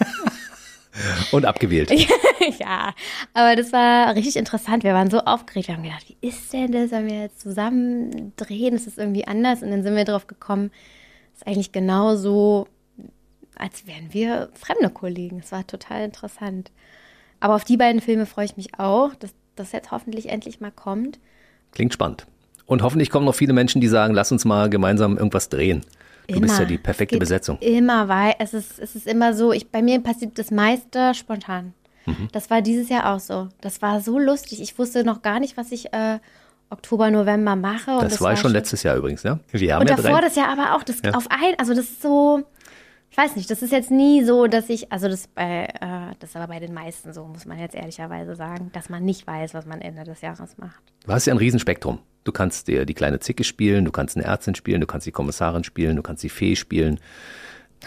Und abgewählt. ja, aber das war richtig interessant. Wir waren so aufgeregt. Wir haben gedacht, wie ist denn das, wenn wir jetzt zusammen drehen? Ist das irgendwie anders? Und dann sind wir drauf gekommen, ist eigentlich genauso, als wären wir fremde Kollegen. Es war total interessant. Aber auf die beiden Filme freue ich mich auch, dass das jetzt hoffentlich endlich mal kommt. Klingt spannend. Und hoffentlich kommen noch viele Menschen, die sagen, lass uns mal gemeinsam irgendwas drehen. Du bist Immer. ja die perfekte Geht Besetzung. Immer, weil es ist, es ist immer so, ich, bei mir passiert das meiste spontan. Mhm. Das war dieses Jahr auch so. Das war so lustig. Ich wusste noch gar nicht, was ich äh, Oktober, November mache. Und Das, war schon letztes Jahr übrigens, ja? Wir haben Und ja davor drei. das Jahr aber auch. Das Ja. auf ein, also das ist so, ich weiß nicht, das ist jetzt nie so, dass ich, also das bei, äh, das ist aber bei den meisten so, muss man jetzt ehrlicherweise sagen, dass man nicht weiß, was man Ende des Jahres macht. Du hast ja ein Riesenspektrum. Du kannst dir die kleine Zicke spielen, du kannst eine Ärztin spielen, du kannst die Kommissarin spielen, du kannst die Fee spielen.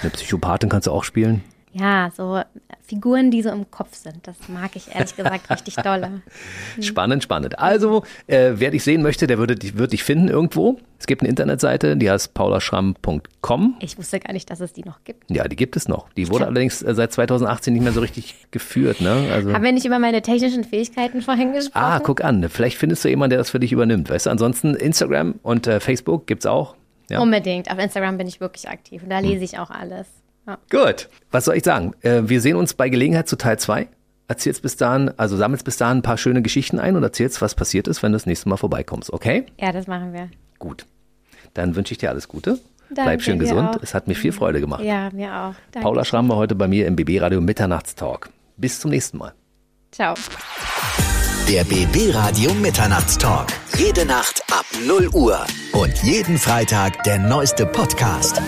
Eine Psychopathin kannst du auch spielen. Ja, so Figuren, die so im Kopf sind, das mag ich ehrlich gesagt richtig dolle. Mhm. Spannend, spannend. Also, äh, wer dich sehen möchte, der würde dich, wird dich finden irgendwo. Es gibt eine Internetseite, die heißt paulaschramm.com. Ich wusste gar nicht, dass es die noch gibt. Ja, die gibt es noch. Die wurde allerdings äh, seit 2018 nicht mehr so richtig geführt. Ne? Also, Haben wir nicht über meine technischen Fähigkeiten vorhin gesprochen? ah, guck an. Vielleicht findest du jemanden, der das für dich übernimmt. Weißt du, ansonsten Instagram und äh, Facebook gibt's auch. Ja. Unbedingt. Auf Instagram bin ich wirklich aktiv und da lese ich auch alles. Ja. Gut. Was soll ich sagen? Äh, wir sehen uns bei Gelegenheit zu Teil 2. Erzählst bis dahin, also sammelst bis dahin ein paar schöne Geschichten ein und erzählst, was passiert ist, wenn du das nächste Mal vorbeikommst, okay? ja, das machen wir. Gut. Dann wünsche ich dir alles Gute. Danke, Bleib schön gesund. auch. Es hat mir viel Freude gemacht. Ja, mir auch. Danke. Paula Schramm war heute bei mir im BB-Radio Mitternachtstalk. Bis zum nächsten Mal. Ciao. Der BB Radio Mitternachtstalk. Jede Nacht ab 0 Uhr. Und jeden Freitag der neueste Podcast.